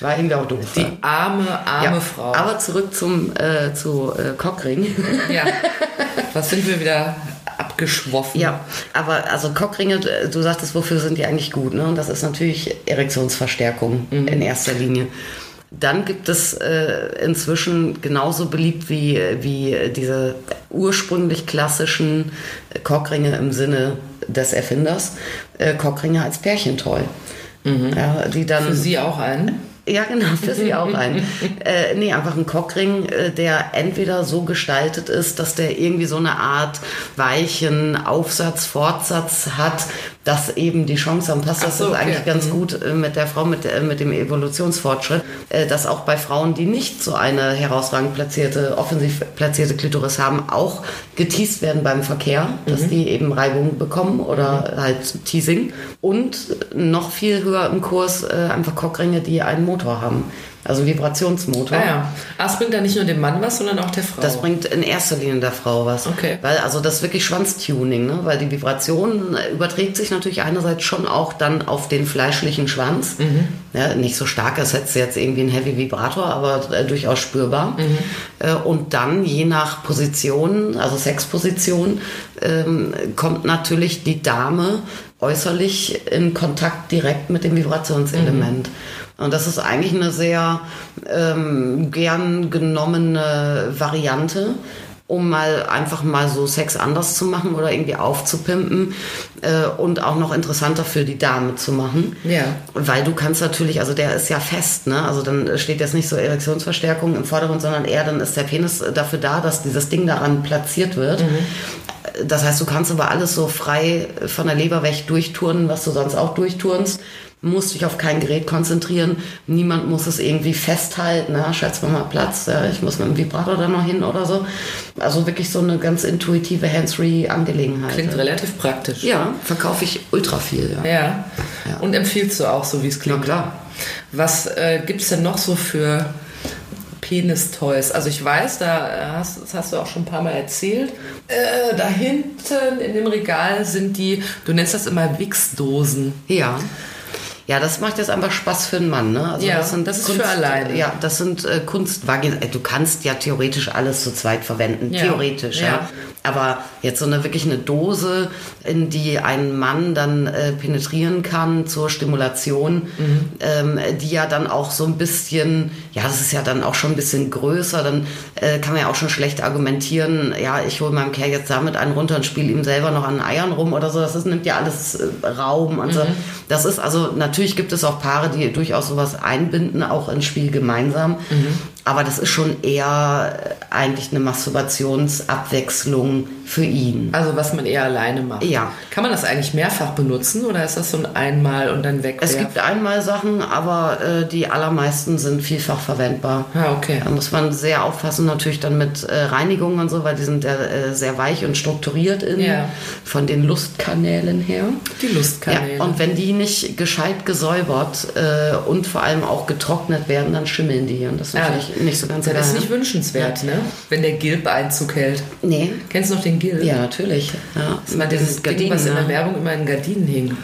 [SPEAKER 3] War irgendwie auch doof.
[SPEAKER 2] Die arme, arme
[SPEAKER 3] ja.
[SPEAKER 2] Frau.
[SPEAKER 3] Aber zurück zum, äh, zu äh, Cockring.
[SPEAKER 2] ja. Was sind wir wieder abgeschwoffen?
[SPEAKER 3] Ja, aber also Cockringe, du sagtest, wofür sind die eigentlich gut? Ne? Und das ist natürlich Erektionsverstärkung in erster Linie. Dann gibt es äh, inzwischen genauso beliebt wie, wie diese ursprünglich klassischen Cockringe im Sinne des Erfinders, äh, Cockringe als Pärchentoy. Ja, die dann
[SPEAKER 2] Für sie auch ein.
[SPEAKER 3] Ja, genau, für sie auch ein. äh, nee, einfach ein Cockring, äh, der entweder so gestaltet ist, dass der irgendwie so eine Art weichen Aufsatz, Fortsatz hat, dass eben die Chance am passt.
[SPEAKER 2] Ach
[SPEAKER 3] Das
[SPEAKER 2] so,
[SPEAKER 3] ist
[SPEAKER 2] okay.
[SPEAKER 3] eigentlich ganz gut äh, mit der Frau, mit, der, mit dem Evolutionsfortschritt, äh, dass auch bei Frauen, die nicht so eine herausragend platzierte, offensiv platzierte Klitoris haben, auch geteased werden beim Verkehr, dass die eben Reibung bekommen oder halt Teasing. Und noch viel höher im Kurs äh, einfach Cockringe, die einen Motor haben. Also Vibrationsmotor.
[SPEAKER 2] Ah ja. Ah, es bringt dann nicht nur dem Mann was, sondern auch der Frau.
[SPEAKER 3] Das bringt in erster Linie der Frau was.
[SPEAKER 2] Okay.
[SPEAKER 3] Weil also das ist wirklich Schwanztuning, ne? Weil die Vibration überträgt sich natürlich einerseits schon auch dann auf den fleischlichen Schwanz. Ja, nicht so stark, als hättest du jetzt irgendwie einen Heavy Vibrator, aber äh, durchaus spürbar. Äh, und dann je nach Position, also Sexposition, ähm, kommt natürlich die Dame äußerlich in Kontakt direkt mit dem Vibrationselement. Und das ist eigentlich eine sehr ähm, gern genommene Variante, um mal einfach mal so Sex anders zu machen oder irgendwie aufzupimpen äh, und auch noch interessanter für die Dame zu machen.
[SPEAKER 2] Ja.
[SPEAKER 3] Weil du kannst natürlich, also der ist ja fest, ne? Also dann steht jetzt nicht so Erektionsverstärkung im Vordergrund, sondern eher dann ist der Penis dafür da, dass dieses Ding daran platziert wird. Das heißt, du kannst aber alles so frei von der Leber weg durchturnen, was du sonst auch durchturnst. Musst dich auf kein Gerät konzentrieren. Niemand muss es irgendwie festhalten. Ja, schätzt mal mal Platz. Ja, ich muss mit dem Vibrator da noch hin oder so. Also wirklich so eine ganz intuitive Hands-free-Angelegenheit.
[SPEAKER 2] Klingt relativ praktisch.
[SPEAKER 3] Ja, verkaufe ich ultra viel. Ja.
[SPEAKER 2] Ja.
[SPEAKER 3] Ja.
[SPEAKER 2] Und empfiehlst du auch so, wie es
[SPEAKER 3] Na
[SPEAKER 2] klingt?
[SPEAKER 3] klar.
[SPEAKER 2] Was äh, gibt es denn noch so für Penis-Toys? Also ich weiß, da äh, hast, das hast du auch schon ein paar Mal erzählt. Äh, da hinten in dem Regal sind die, du nennst das immer Wichsdosen.
[SPEAKER 3] Ja. Ja, das macht jetzt einfach Spaß für einen Mann, ne? Also
[SPEAKER 2] Ja, das ist für alleine.
[SPEAKER 3] Ja, das sind äh, Kunstvaginen. Äh, Du kannst ja theoretisch alles zu zweit verwenden.
[SPEAKER 2] Ja.
[SPEAKER 3] Theoretisch, ja.
[SPEAKER 2] Ja.
[SPEAKER 3] Aber jetzt so eine wirklich eine Dose, in die ein Mann dann äh, penetrieren kann zur Stimulation,
[SPEAKER 2] Mhm.
[SPEAKER 3] ähm, die ja dann auch so ein bisschen, ja, das ist ja dann auch schon ein bisschen größer, dann äh, kann man ja auch schon schlecht argumentieren, ja, ich hole meinem Kerl jetzt damit einen runter und spiele ihm selber noch an Eiern rum oder so. Das ist, nimmt ja alles äh, Raum und so. Das ist also, natürlich gibt es auch Paare, die durchaus sowas einbinden, auch ins Spiel gemeinsam. Aber das ist schon eher äh, eigentlich eine Masturbationsabwechslung für ihn.
[SPEAKER 2] Also was man eher alleine macht.
[SPEAKER 3] Ja.
[SPEAKER 2] Kann man das eigentlich mehrfach benutzen oder ist das so ein einmal und dann weg?
[SPEAKER 3] Es gibt einmal Sachen, aber äh, die allermeisten sind vielfach verwendbar.
[SPEAKER 2] Ah, okay.
[SPEAKER 3] Da muss man sehr aufpassen, natürlich dann mit äh, Reinigung und so, weil die sind ja äh, sehr weich und strukturiert in,
[SPEAKER 2] Ja.
[SPEAKER 3] von den Lustkanälen her.
[SPEAKER 2] Die Lustkanäle.
[SPEAKER 3] Ja, und wenn die nicht gescheit gesäubert äh, und vor allem auch getrocknet werden, dann schimmeln die. Und das ist
[SPEAKER 2] Ja.
[SPEAKER 3] natürlich nicht so ganz
[SPEAKER 2] Das ist
[SPEAKER 3] ne?
[SPEAKER 2] nicht wünschenswert, ne? Wenn der Gilb Einzug hält.
[SPEAKER 3] Nee.
[SPEAKER 2] Kennst du noch den Gilb?
[SPEAKER 3] Ja, natürlich. Ja,
[SPEAKER 2] Das war dieses Ding, was in der
[SPEAKER 3] ne?
[SPEAKER 2] Werbung immer in Gardinen hing.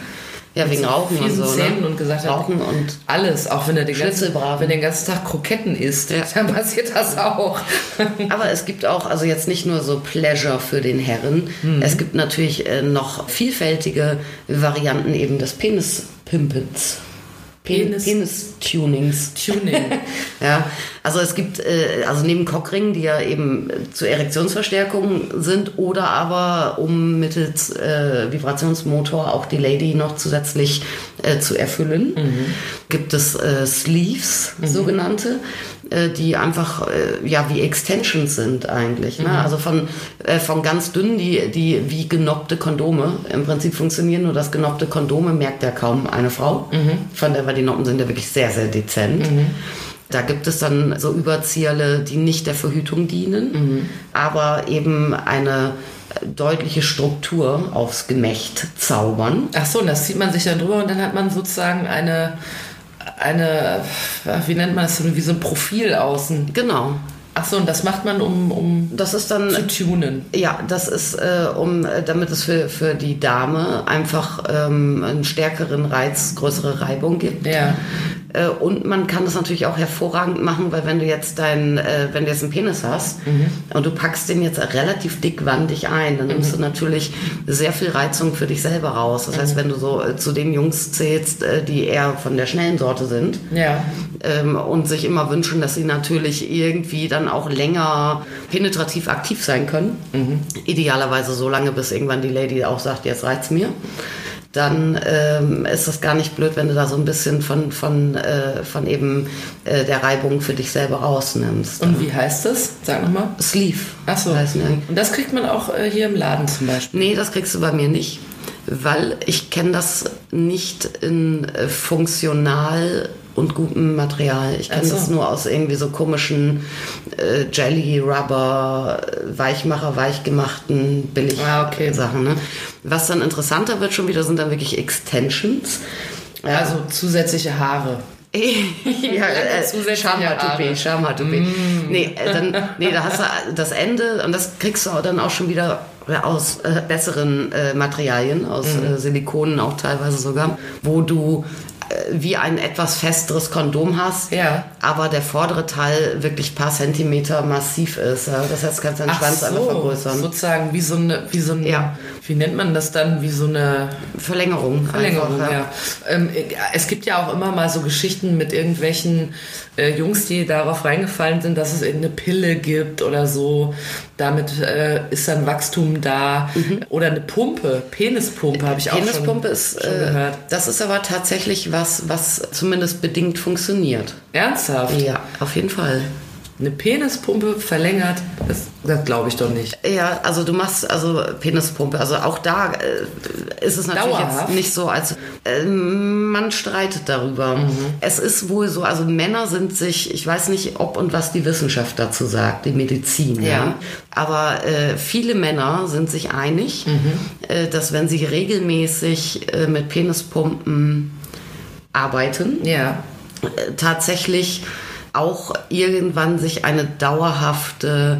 [SPEAKER 3] Ja, wegen Rauchen und so.
[SPEAKER 2] Zähnen
[SPEAKER 3] Ne?
[SPEAKER 2] und gesagt hat,
[SPEAKER 3] Rauchen und
[SPEAKER 2] Alles, auch wenn er den ganzen, wenn er den ganzen Tag Kroketten isst,
[SPEAKER 3] Ja.
[SPEAKER 2] dann passiert das auch.
[SPEAKER 3] Aber es gibt auch, also jetzt nicht nur so Pleasure für den Herren,
[SPEAKER 2] Mhm.
[SPEAKER 3] es gibt natürlich äh, noch vielfältige Varianten eben des Penispimpens.
[SPEAKER 2] Penis-
[SPEAKER 3] Penis-Tunings.
[SPEAKER 2] Tuning.
[SPEAKER 3] Ja, also es gibt, äh, also neben Cockringen, die ja eben äh, zur Erektionsverstärkung sind oder aber um mittels äh, Vibrationsmotor auch die Lady noch zusätzlich äh, zu erfüllen, gibt es äh, Sleeves, sogenannte, äh, die einfach ja wie Extensions sind eigentlich. Ne? Also von, von ganz dünn, die, die wie genoppte Kondome im Prinzip funktionieren, nur das genoppte Kondome merkt ja kaum eine Frau. Von der, weil die Noppen sind ja wirklich sehr, sehr dezent. Da gibt es dann so Überzieherle, die nicht der Verhütung dienen, aber eben eine deutliche Struktur aufs Gemächt zaubern.
[SPEAKER 2] Ach so, und das zieht man sich dann drüber und dann hat man sozusagen eine, eine, wie nennt man das, wie so ein Profil außen.
[SPEAKER 3] Genau.
[SPEAKER 2] Ach so, und das macht man, um, um
[SPEAKER 3] Das ist dann
[SPEAKER 2] zu tunen.
[SPEAKER 3] Ja, das ist, äh, um, äh, damit es für, für die Dame einfach ähm, einen stärkeren Reiz, größere Reibung gibt.
[SPEAKER 2] Ja.
[SPEAKER 3] Äh, und man kann das natürlich auch hervorragend machen, weil wenn du jetzt dein, äh, wenn du jetzt einen Penis hast und du packst den jetzt relativ dickwandig ein, dann nimmst du natürlich sehr viel Reizung für dich selber raus. Das heißt, wenn du so äh, zu den Jungs zählst, äh, die eher von der schnellen Sorte sind,
[SPEAKER 2] Ja.
[SPEAKER 3] ähm, und sich immer wünschen, dass sie natürlich irgendwie dann auch länger penetrativ aktiv sein können. Idealerweise so lange, bis irgendwann die Lady auch sagt, jetzt reicht's mir. Dann ähm, ist das gar nicht blöd, wenn du da so ein bisschen von, von, äh, von eben äh, der Reibung für dich selber rausnimmst.
[SPEAKER 2] Und wie heißt das? Sag nochmal.
[SPEAKER 3] Sleeve.
[SPEAKER 2] Ach so.
[SPEAKER 3] heißt ne?
[SPEAKER 2] Und das kriegt man auch äh, hier im Laden zum Beispiel.
[SPEAKER 3] Nee, das kriegst du bei mir nicht, weil ich kenne das nicht in äh, funktional und gutem Material. Ich kenne
[SPEAKER 2] Ach so.
[SPEAKER 3] das nur aus irgendwie so komischen äh, Jelly, Rubber, Weichmacher, weichgemachten, billig
[SPEAKER 2] Ah, okay.
[SPEAKER 3] Sachen. Ne? Was dann interessanter wird schon wieder, sind dann wirklich Extensions. Ja,
[SPEAKER 2] Also zusätzliche Haare.
[SPEAKER 3] ja, äh,
[SPEAKER 2] Zusätzliche
[SPEAKER 3] Schamhaartoupet,
[SPEAKER 2] Haare.
[SPEAKER 3] Schamhaartoupet. Nee, äh, dann, nee, da hast du das Ende und das kriegst du dann auch schon wieder aus äh, besseren äh, Materialien, aus äh, Silikonen auch teilweise sogar, wo du wie ein etwas festeres Kondom hast,
[SPEAKER 2] Ja.
[SPEAKER 3] aber der vordere Teil wirklich paar Zentimeter massiv ist. Das heißt, du kannst deinen Schwanz einfach vergrößern.
[SPEAKER 2] sozusagen wie so eine, wie so eine,
[SPEAKER 3] Ja.
[SPEAKER 2] Wie nennt man das dann, wie so eine
[SPEAKER 3] Verlängerung.
[SPEAKER 2] Verlängerung,
[SPEAKER 3] einfach,
[SPEAKER 2] ja. Ähm, es gibt ja auch immer mal so Geschichten mit irgendwelchen äh, Jungs, die darauf reingefallen sind, dass es irgendeine Pille gibt oder so. Damit äh, ist dann Wachstum da. Oder eine Pumpe, Penispumpe habe ich auch
[SPEAKER 3] Mhm. Penispumpe
[SPEAKER 2] schon,
[SPEAKER 3] ist,
[SPEAKER 2] schon
[SPEAKER 3] äh,
[SPEAKER 2] gehört.
[SPEAKER 3] das ist aber tatsächlich was, was zumindest bedingt funktioniert.
[SPEAKER 2] Ernsthaft?
[SPEAKER 3] Ja, auf jeden Fall.
[SPEAKER 2] Eine Penispumpe verlängert, das, das glaube ich doch nicht.
[SPEAKER 3] Ja, also du machst also Penispumpe, also auch da äh, ist es natürlich
[SPEAKER 2] Dauerhaft?
[SPEAKER 3] jetzt nicht so, als äh, man streitet darüber.
[SPEAKER 2] Mhm.
[SPEAKER 3] Es ist wohl so, also Männer sind sich, ich weiß nicht, ob und was die Wissenschaft dazu sagt, die Medizin, ja.
[SPEAKER 2] Ja.
[SPEAKER 3] Aber äh, viele Männer sind sich einig,
[SPEAKER 2] Mhm.
[SPEAKER 3] äh, dass wenn sie regelmäßig äh, mit Penispumpen arbeiten,
[SPEAKER 2] Ja.
[SPEAKER 3] äh, tatsächlich auch irgendwann sich eine dauerhafte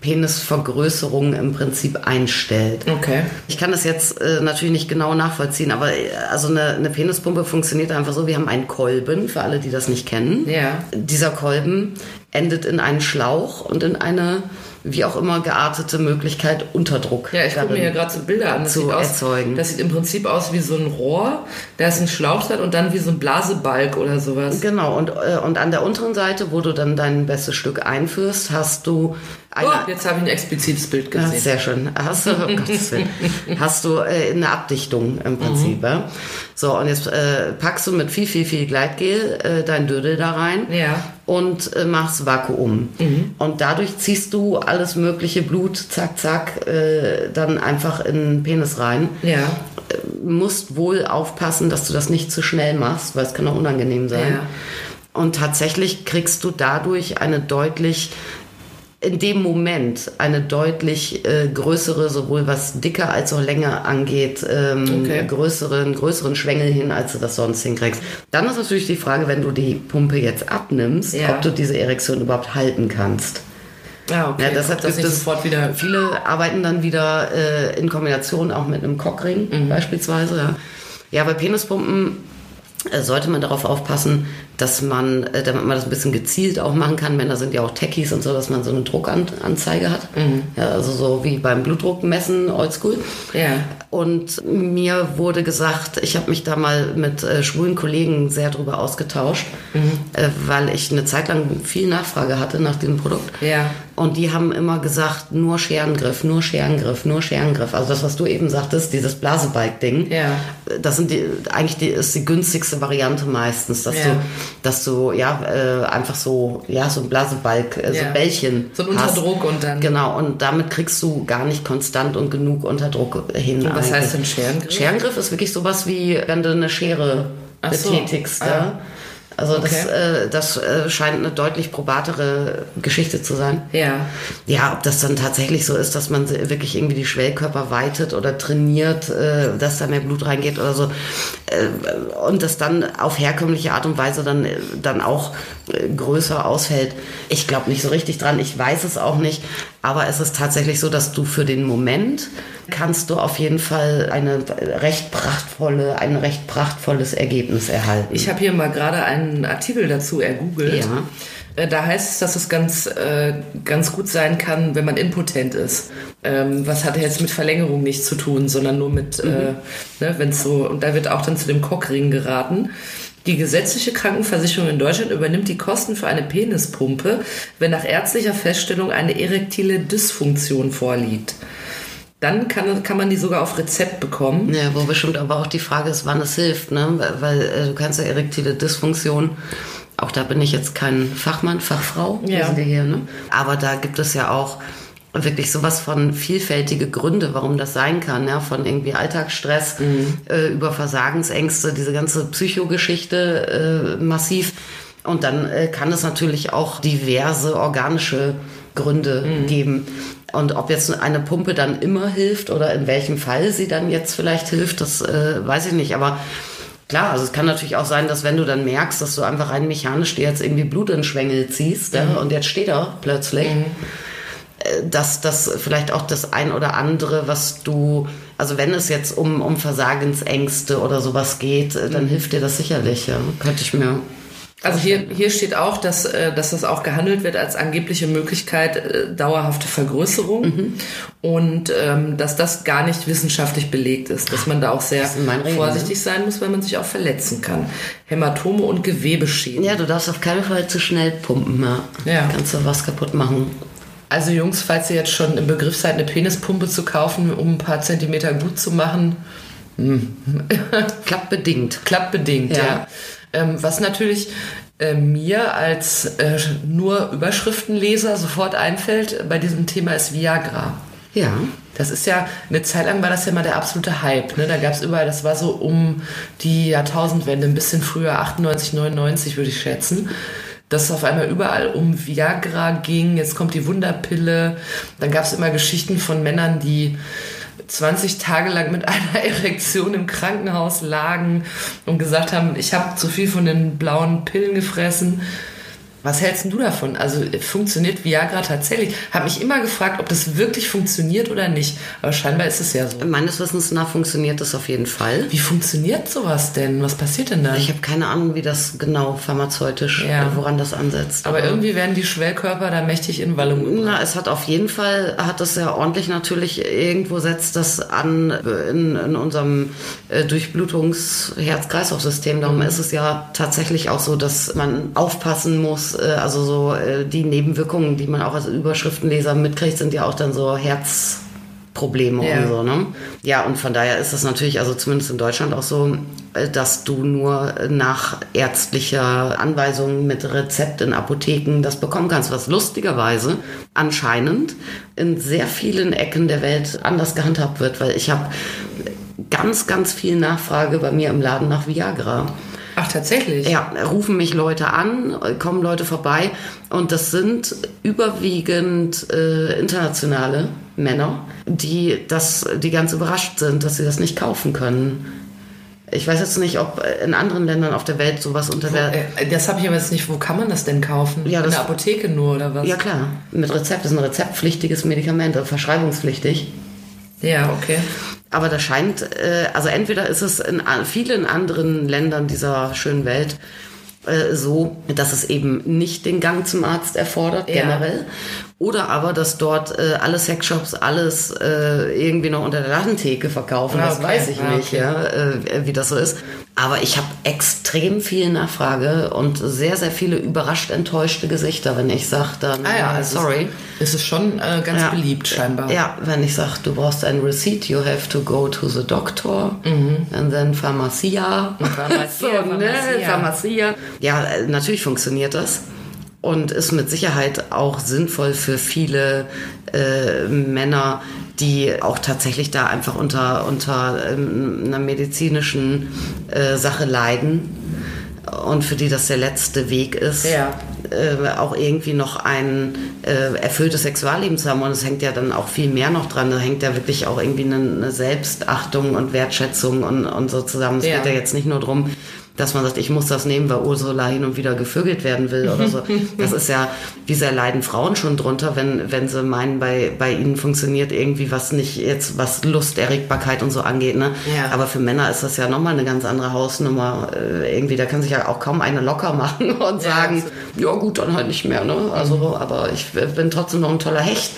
[SPEAKER 3] Penisvergrößerung im Prinzip einstellt.
[SPEAKER 2] Okay.
[SPEAKER 3] Ich kann das jetzt äh, natürlich nicht genau nachvollziehen, aber äh, also eine, eine Penispumpe funktioniert einfach so, wir haben einen Kolben, für alle, die das nicht kennen.
[SPEAKER 2] Ja.
[SPEAKER 3] Dieser Kolben endet in einen Schlauch und in eine wie auch immer geartete Möglichkeit, Unterdruck
[SPEAKER 2] Ja, ich gucke mir hier gerade so Bilder an. Das
[SPEAKER 3] zu
[SPEAKER 2] sieht aus,
[SPEAKER 3] erzeugen.
[SPEAKER 2] Das sieht im Prinzip aus wie so ein Rohr, da ist ein Schlauch drin und dann wie so ein Blasebalg oder sowas.
[SPEAKER 3] Genau, und, äh, und an der unteren Seite, wo du dann dein bestes Stück einführst, hast du eine.
[SPEAKER 2] Oh, jetzt habe ich ein explizites Bild
[SPEAKER 3] Ja,
[SPEAKER 2] gesehen.
[SPEAKER 3] sehr schön. Hast du, oh Gottes Willen, hast du äh, eine Abdichtung im Prinzip. Ja? So, und jetzt äh, packst du mit viel, viel, viel Gleitgel äh, dein Dödel da rein
[SPEAKER 2] Ja.
[SPEAKER 3] und äh, machst Vakuum. Und dadurch ziehst du alles mögliche Blut, zack, zack, äh, dann einfach in den Penis rein.
[SPEAKER 2] Ja.
[SPEAKER 3] Musst wohl aufpassen, dass du das nicht zu schnell machst, weil es kann auch unangenehm sein.
[SPEAKER 2] Ja.
[SPEAKER 3] Und tatsächlich kriegst du dadurch eine deutlich in dem Moment eine deutlich äh, größere, sowohl was Dicke als auch Länge angeht, ähm,
[SPEAKER 2] Okay.
[SPEAKER 3] größeren, größeren Schwengel hin, als du das sonst hinkriegst. Dann ist natürlich die Frage, wenn du die Pumpe jetzt abnimmst,
[SPEAKER 2] Ja.
[SPEAKER 3] ob du diese Erektion überhaupt halten kannst.
[SPEAKER 2] Ja, okay.
[SPEAKER 3] Ja, deshalb
[SPEAKER 2] das
[SPEAKER 3] gibt es
[SPEAKER 2] sofort wieder.
[SPEAKER 3] Viele arbeiten dann wieder äh, in Kombination auch mit einem Cockring
[SPEAKER 2] Mhm.
[SPEAKER 3] beispielsweise. Ja. ja, bei Penispumpen sollte man darauf aufpassen, dass man, äh, damit man das ein bisschen gezielt auch machen kann. Männer sind ja auch Techies und so, dass man so eine Druckanzeige hat.
[SPEAKER 2] Mhm.
[SPEAKER 3] Ja, also so wie beim Blutdruckmessen oldschool.
[SPEAKER 2] Ja.
[SPEAKER 3] Und mir wurde gesagt, ich habe mich da mal mit äh, schwulen Kollegen sehr drüber ausgetauscht, äh, weil ich eine Zeit lang viel Nachfrage hatte nach diesem Produkt.
[SPEAKER 2] Ja.
[SPEAKER 3] Und die haben immer gesagt, nur Scherengriff, nur Scherengriff, nur Scherengriff. Also das, was du eben sagtest, dieses Blasebike-Ding.
[SPEAKER 2] Ja.
[SPEAKER 3] Das sind die, eigentlich die, ist die günstigste Variante meistens, dass
[SPEAKER 2] Ja.
[SPEAKER 3] du, dass du, ja, äh, einfach so, ja, so ein Blasebalg, äh, so
[SPEAKER 2] Ja.
[SPEAKER 3] Bällchen.
[SPEAKER 2] So ein
[SPEAKER 3] hast.
[SPEAKER 2] Unterdruck und dann-
[SPEAKER 3] Genau. Und damit kriegst du gar nicht konstant und genug Unterdruck hin.
[SPEAKER 2] Und was
[SPEAKER 3] eigentlich.
[SPEAKER 2] heißt denn Scherengriff?
[SPEAKER 3] Scherengriff ist wirklich sowas wie, wenn du eine Schere
[SPEAKER 2] Ach so.
[SPEAKER 3] betätigst.
[SPEAKER 2] Ah.
[SPEAKER 3] Also das,
[SPEAKER 2] Okay.
[SPEAKER 3] äh, das äh, scheint eine deutlich probatere Geschichte zu sein.
[SPEAKER 2] Ja.
[SPEAKER 3] Ja, ob das dann tatsächlich so ist, dass man wirklich irgendwie die Schwellkörper weitet oder trainiert, äh, dass da mehr Blut reingeht oder so. Äh, und das dann auf herkömmliche Art und Weise dann, äh, dann auch größer ausfällt. Ich glaube nicht so richtig dran, ich weiß es auch nicht. Aber es ist tatsächlich so, dass du für den Moment kannst du auf jeden Fall eine recht prachtvolle, ein recht prachtvolles Ergebnis erhalten.
[SPEAKER 2] Ich habe hier mal gerade einen Artikel dazu ergoogelt.
[SPEAKER 3] Ja.
[SPEAKER 2] Äh, Da heißt es, dass es ganz, äh, ganz gut sein kann, wenn man impotent ist. Ähm, was hat jetzt mit Verlängerung nichts zu tun, sondern nur mit,
[SPEAKER 3] Mhm.
[SPEAKER 2] äh, ne, wenn so, und da wird auch dann zu dem Cockring geraten. Die gesetzliche Krankenversicherung in Deutschland übernimmt die Kosten für eine Penispumpe, wenn nach ärztlicher Feststellung eine erektile Dysfunktion vorliegt. Dann kann, kann man die sogar auf Rezept bekommen.
[SPEAKER 3] Ja, wo bestimmt aber auch die Frage ist, wann es hilft, ne? Weil- äh, du kannst ja erektile Dysfunktion, auch da bin ich jetzt kein Fachmann, Fachfrau,
[SPEAKER 2] Ja.
[SPEAKER 3] wir sind ja hier, ne? Aber da gibt es ja auch wirklich sowas von vielfältige Gründe, warum das sein kann, ja, von irgendwie Alltagsstress äh, über Versagensängste, diese ganze Psychogeschichte äh, massiv. Und dann äh, kann es natürlich auch diverse organische Gründe geben. Und ob jetzt eine Pumpe dann immer hilft oder in welchem Fall sie dann jetzt vielleicht hilft, das äh, weiß ich nicht. Aber klar, also es kann natürlich auch sein, dass wenn du dann merkst, dass du einfach rein mechanisch dir jetzt irgendwie Blut in den Schwengel ziehst ja, und jetzt steht er plötzlich, äh, dass das vielleicht auch das ein oder andere, was du, also wenn es jetzt um, um Versagensängste oder sowas geht, äh, dann hilft dir das sicherlich. Ja. Könnte ich mir
[SPEAKER 2] Also hier, hier steht auch, dass, äh, dass das auch gehandelt wird als angebliche Möglichkeit äh, dauerhafte Vergrößerung und ähm, dass das gar nicht wissenschaftlich belegt ist, dass man da auch sehr
[SPEAKER 3] Das sind meine Regeln,
[SPEAKER 2] vorsichtig sein muss, weil man sich auch verletzen kann. Hämatome und Gewebeschäden.
[SPEAKER 3] Ja, du darfst auf keinen Fall zu schnell pumpen. Ja.
[SPEAKER 2] Ja.
[SPEAKER 3] Kannst du was kaputt machen.
[SPEAKER 2] Also Jungs, falls ihr jetzt schon im Begriff seid, eine Penispumpe zu kaufen, um ein paar Zentimeter gut zu machen,
[SPEAKER 3] Klappt bedingt.
[SPEAKER 2] klappt bedingt, ja.
[SPEAKER 3] Ja.
[SPEAKER 2] Ähm, was natürlich äh, mir als äh, nur Überschriftenleser sofort einfällt bei diesem Thema ist Viagra.
[SPEAKER 3] Ja.
[SPEAKER 2] Das ist ja, eine Zeit lang war das ja mal der absolute Hype. Ne? Da gab es überall, das war so um die Jahrtausendwende, ein bisschen früher, 98, 99 würde ich schätzen. Dass es auf einmal überall um Viagra ging, jetzt kommt die Wunderpille. Dann gab es immer Geschichten von Männern, die 20 Tage lang mit einer Erektion im Krankenhaus lagen und gesagt haben, ich habe zu viel von den blauen Pillen gefressen. Was hältst du davon? Also funktioniert Viagra tatsächlich? Habe mich immer gefragt, ob das wirklich funktioniert oder nicht. Aber scheinbar ist es ja so.
[SPEAKER 3] Meines Wissens nach funktioniert das auf jeden Fall.
[SPEAKER 2] Wie funktioniert sowas denn? Was passiert denn da?
[SPEAKER 3] Ich habe keine Ahnung, wie das genau pharmazeutisch,
[SPEAKER 2] Ja.
[SPEAKER 3] äh, woran das ansetzt.
[SPEAKER 2] Aber irgendwie werden die Schwellkörper da mächtig in Wallung gebracht.
[SPEAKER 3] Na, es hat auf jeden Fall, hat es ja ordentlich natürlich, irgendwo setzt das an äh, in, in unserem äh, Durchblutungs-Herz-Kreislauf-System. Darum ist es ja tatsächlich auch so, dass man aufpassen muss. Äh, also so äh, die Nebenwirkungen, die man auch als Überschriftenleser mitkriegt, sind ja auch dann so Herz... Probleme
[SPEAKER 2] Ja.
[SPEAKER 3] und so, ne? Ja, und von daher ist das natürlich, also zumindest in Deutschland auch so, äh, dass du nur nach ärztlicher Anweisung mit Rezept in Apotheken das bekommen kannst, was lustigerweise anscheinend in sehr vielen Ecken der Welt anders gehandhabt wird, weil ich habe ganz, ganz viel Nachfrage bei mir im Laden nach Viagra.
[SPEAKER 2] Ach, tatsächlich?
[SPEAKER 3] Ja, rufen mich Leute an, kommen Leute vorbei und das sind überwiegend äh, internationale Männer, die das, die ganz überrascht sind, dass sie das nicht kaufen können. Ich weiß jetzt nicht, ob in anderen Ländern auf der Welt sowas unter der.
[SPEAKER 2] Äh, Das habe ich aber jetzt nicht. Wo kann man das denn kaufen?
[SPEAKER 3] Ja,
[SPEAKER 2] In der Apotheke nur oder was?
[SPEAKER 3] Ja klar, mit Rezept. Das ist ein rezeptpflichtiges Medikament, also verschreibungspflichtig.
[SPEAKER 2] Ja, okay.
[SPEAKER 3] Aber das scheint, äh, also entweder ist es in vielen anderen Ländern dieser schönen Welt äh, so, dass es eben nicht den Gang zum Arzt erfordert,
[SPEAKER 2] Ja.
[SPEAKER 3] generell. Oder aber, dass dort äh, alle Sexshops alles äh, irgendwie noch unter der Ladentheke verkaufen.
[SPEAKER 2] Ah,
[SPEAKER 3] das
[SPEAKER 2] okay.
[SPEAKER 3] weiß ich
[SPEAKER 2] Ah,
[SPEAKER 3] nicht,
[SPEAKER 2] okay.
[SPEAKER 3] ja, äh, wie das so ist. Aber ich habe extrem viel Nachfrage und sehr, sehr viele überrascht enttäuschte Gesichter, wenn ich sage dann,
[SPEAKER 2] Ah ja, es
[SPEAKER 3] sorry.
[SPEAKER 2] Ist, es ist schon äh, ganz
[SPEAKER 3] Ja.
[SPEAKER 2] beliebt scheinbar.
[SPEAKER 3] Ja, wenn ich sage, du brauchst ein Receipt, you have to go to the doctor and then Pharmacia.
[SPEAKER 2] Pharmacia,
[SPEAKER 3] so, ne?
[SPEAKER 2] Pharmacia.
[SPEAKER 3] Pharmacia. Ja, äh, natürlich funktioniert das und ist mit Sicherheit auch sinnvoll für viele äh, Männer, die auch tatsächlich da einfach unter, unter ähm, einer medizinischen äh, Sache leiden und für die das der letzte Weg ist
[SPEAKER 2] Ja.
[SPEAKER 3] äh, auch irgendwie noch ein äh, erfülltes Sexualleben zu haben. Und es hängt ja dann auch viel mehr noch dran. Da hängt ja wirklich auch irgendwie eine, eine Selbstachtung und Wertschätzung und, und so zusammen. Es
[SPEAKER 2] Ja.
[SPEAKER 3] geht ja jetzt nicht nur darum, dass man sagt, ich muss das nehmen, weil Ursula hin und wieder gevögelt werden will oder so. Das ist ja, wie sehr leiden Frauen schon drunter, wenn, wenn sie meinen, bei, bei ihnen funktioniert irgendwie was nicht jetzt, was Lust, Erregbarkeit und so angeht. Ne?
[SPEAKER 2] Ja.
[SPEAKER 3] Aber für Männer ist das ja nochmal eine ganz andere Hausnummer. Äh, irgendwie, da kann sich ja auch kaum eine locker machen und
[SPEAKER 2] Ja,
[SPEAKER 3] sagen,
[SPEAKER 2] absolut.
[SPEAKER 3] Ja gut, dann halt nicht mehr. Ne? Also, aber ich bin trotzdem noch ein toller Hecht.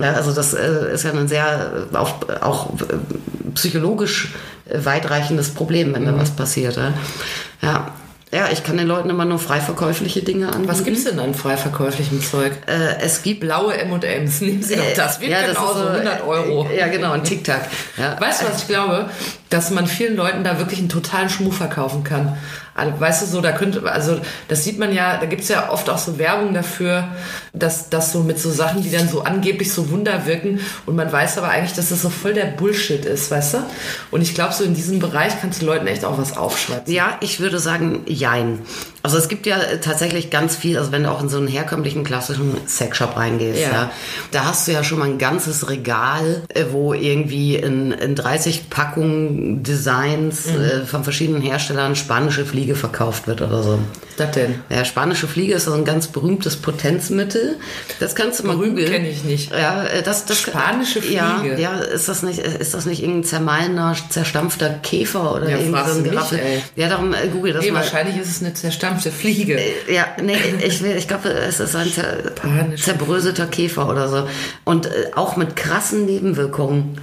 [SPEAKER 3] Ja, also das äh, ist ja ein sehr äh, auch, auch äh, psychologisch weitreichendes Problem, wenn da was passiert. Ja? ja. Ja, ich kann den Leuten immer nur frei verkäufliche Dinge anbieten.
[SPEAKER 2] Was gibt's denn an frei verkäuflichem Zeug?
[SPEAKER 3] Äh, es gibt
[SPEAKER 2] Blaue M&M's, nehmen Sie doch das. Wir
[SPEAKER 3] ja,
[SPEAKER 2] können
[SPEAKER 3] das
[SPEAKER 2] auch so 100 Euro.
[SPEAKER 3] Ja, genau, ein Tic-Tac. Ja.
[SPEAKER 2] Weißt du, was ich glaube? Dass man vielen Leuten da wirklich einen totalen Schmuh verkaufen kann. Weißt du, so, da könnte, also, das sieht man ja, da gibt's ja oft auch so Werbung dafür, dass, dass so mit so Sachen, die dann so angeblich so Wunder wirken und man weiß aber eigentlich, dass das so voll der Bullshit ist, weißt du? Und ich glaube, so in diesem Bereich kannst du Leuten echt auch was aufschwatzen.
[SPEAKER 3] Ja, ich würde sagen, jein. Also es gibt ja äh, tatsächlich ganz viel, also wenn du auch in so einen herkömmlichen klassischen Sexshop reingehst,
[SPEAKER 2] Ja.
[SPEAKER 3] ja. da hast du ja schon mal ein ganzes Regal, äh, wo irgendwie in, in 30 Packungen Designs äh, von verschiedenen Herstellern spanische Fliege verkauft wird oder so.
[SPEAKER 2] Was das denn?
[SPEAKER 3] Ja, spanische Fliege ist so ein ganz berühmtes Potenzmittel. Das kannst du mal
[SPEAKER 2] Berühmt
[SPEAKER 3] googeln.
[SPEAKER 2] kenn ich nicht.
[SPEAKER 3] Ja, äh, das, das
[SPEAKER 2] Spanische
[SPEAKER 3] Ja,
[SPEAKER 2] Fliege?
[SPEAKER 3] ja, ist das nicht, ist das nicht irgendein zermahlener, zerstampfter Käfer oder
[SPEAKER 2] Ja,
[SPEAKER 3] irgendwie so ein Geraffel? Ja, darum äh, google das
[SPEAKER 2] Nee,
[SPEAKER 3] mal.
[SPEAKER 2] wahrscheinlich ist es eine zerstampfte Fliege.
[SPEAKER 3] Ja, nee, ich, ich glaube, es ist ein zer, zerbröselter Käfer oder so. Und äh, auch mit krassen Nebenwirkungen.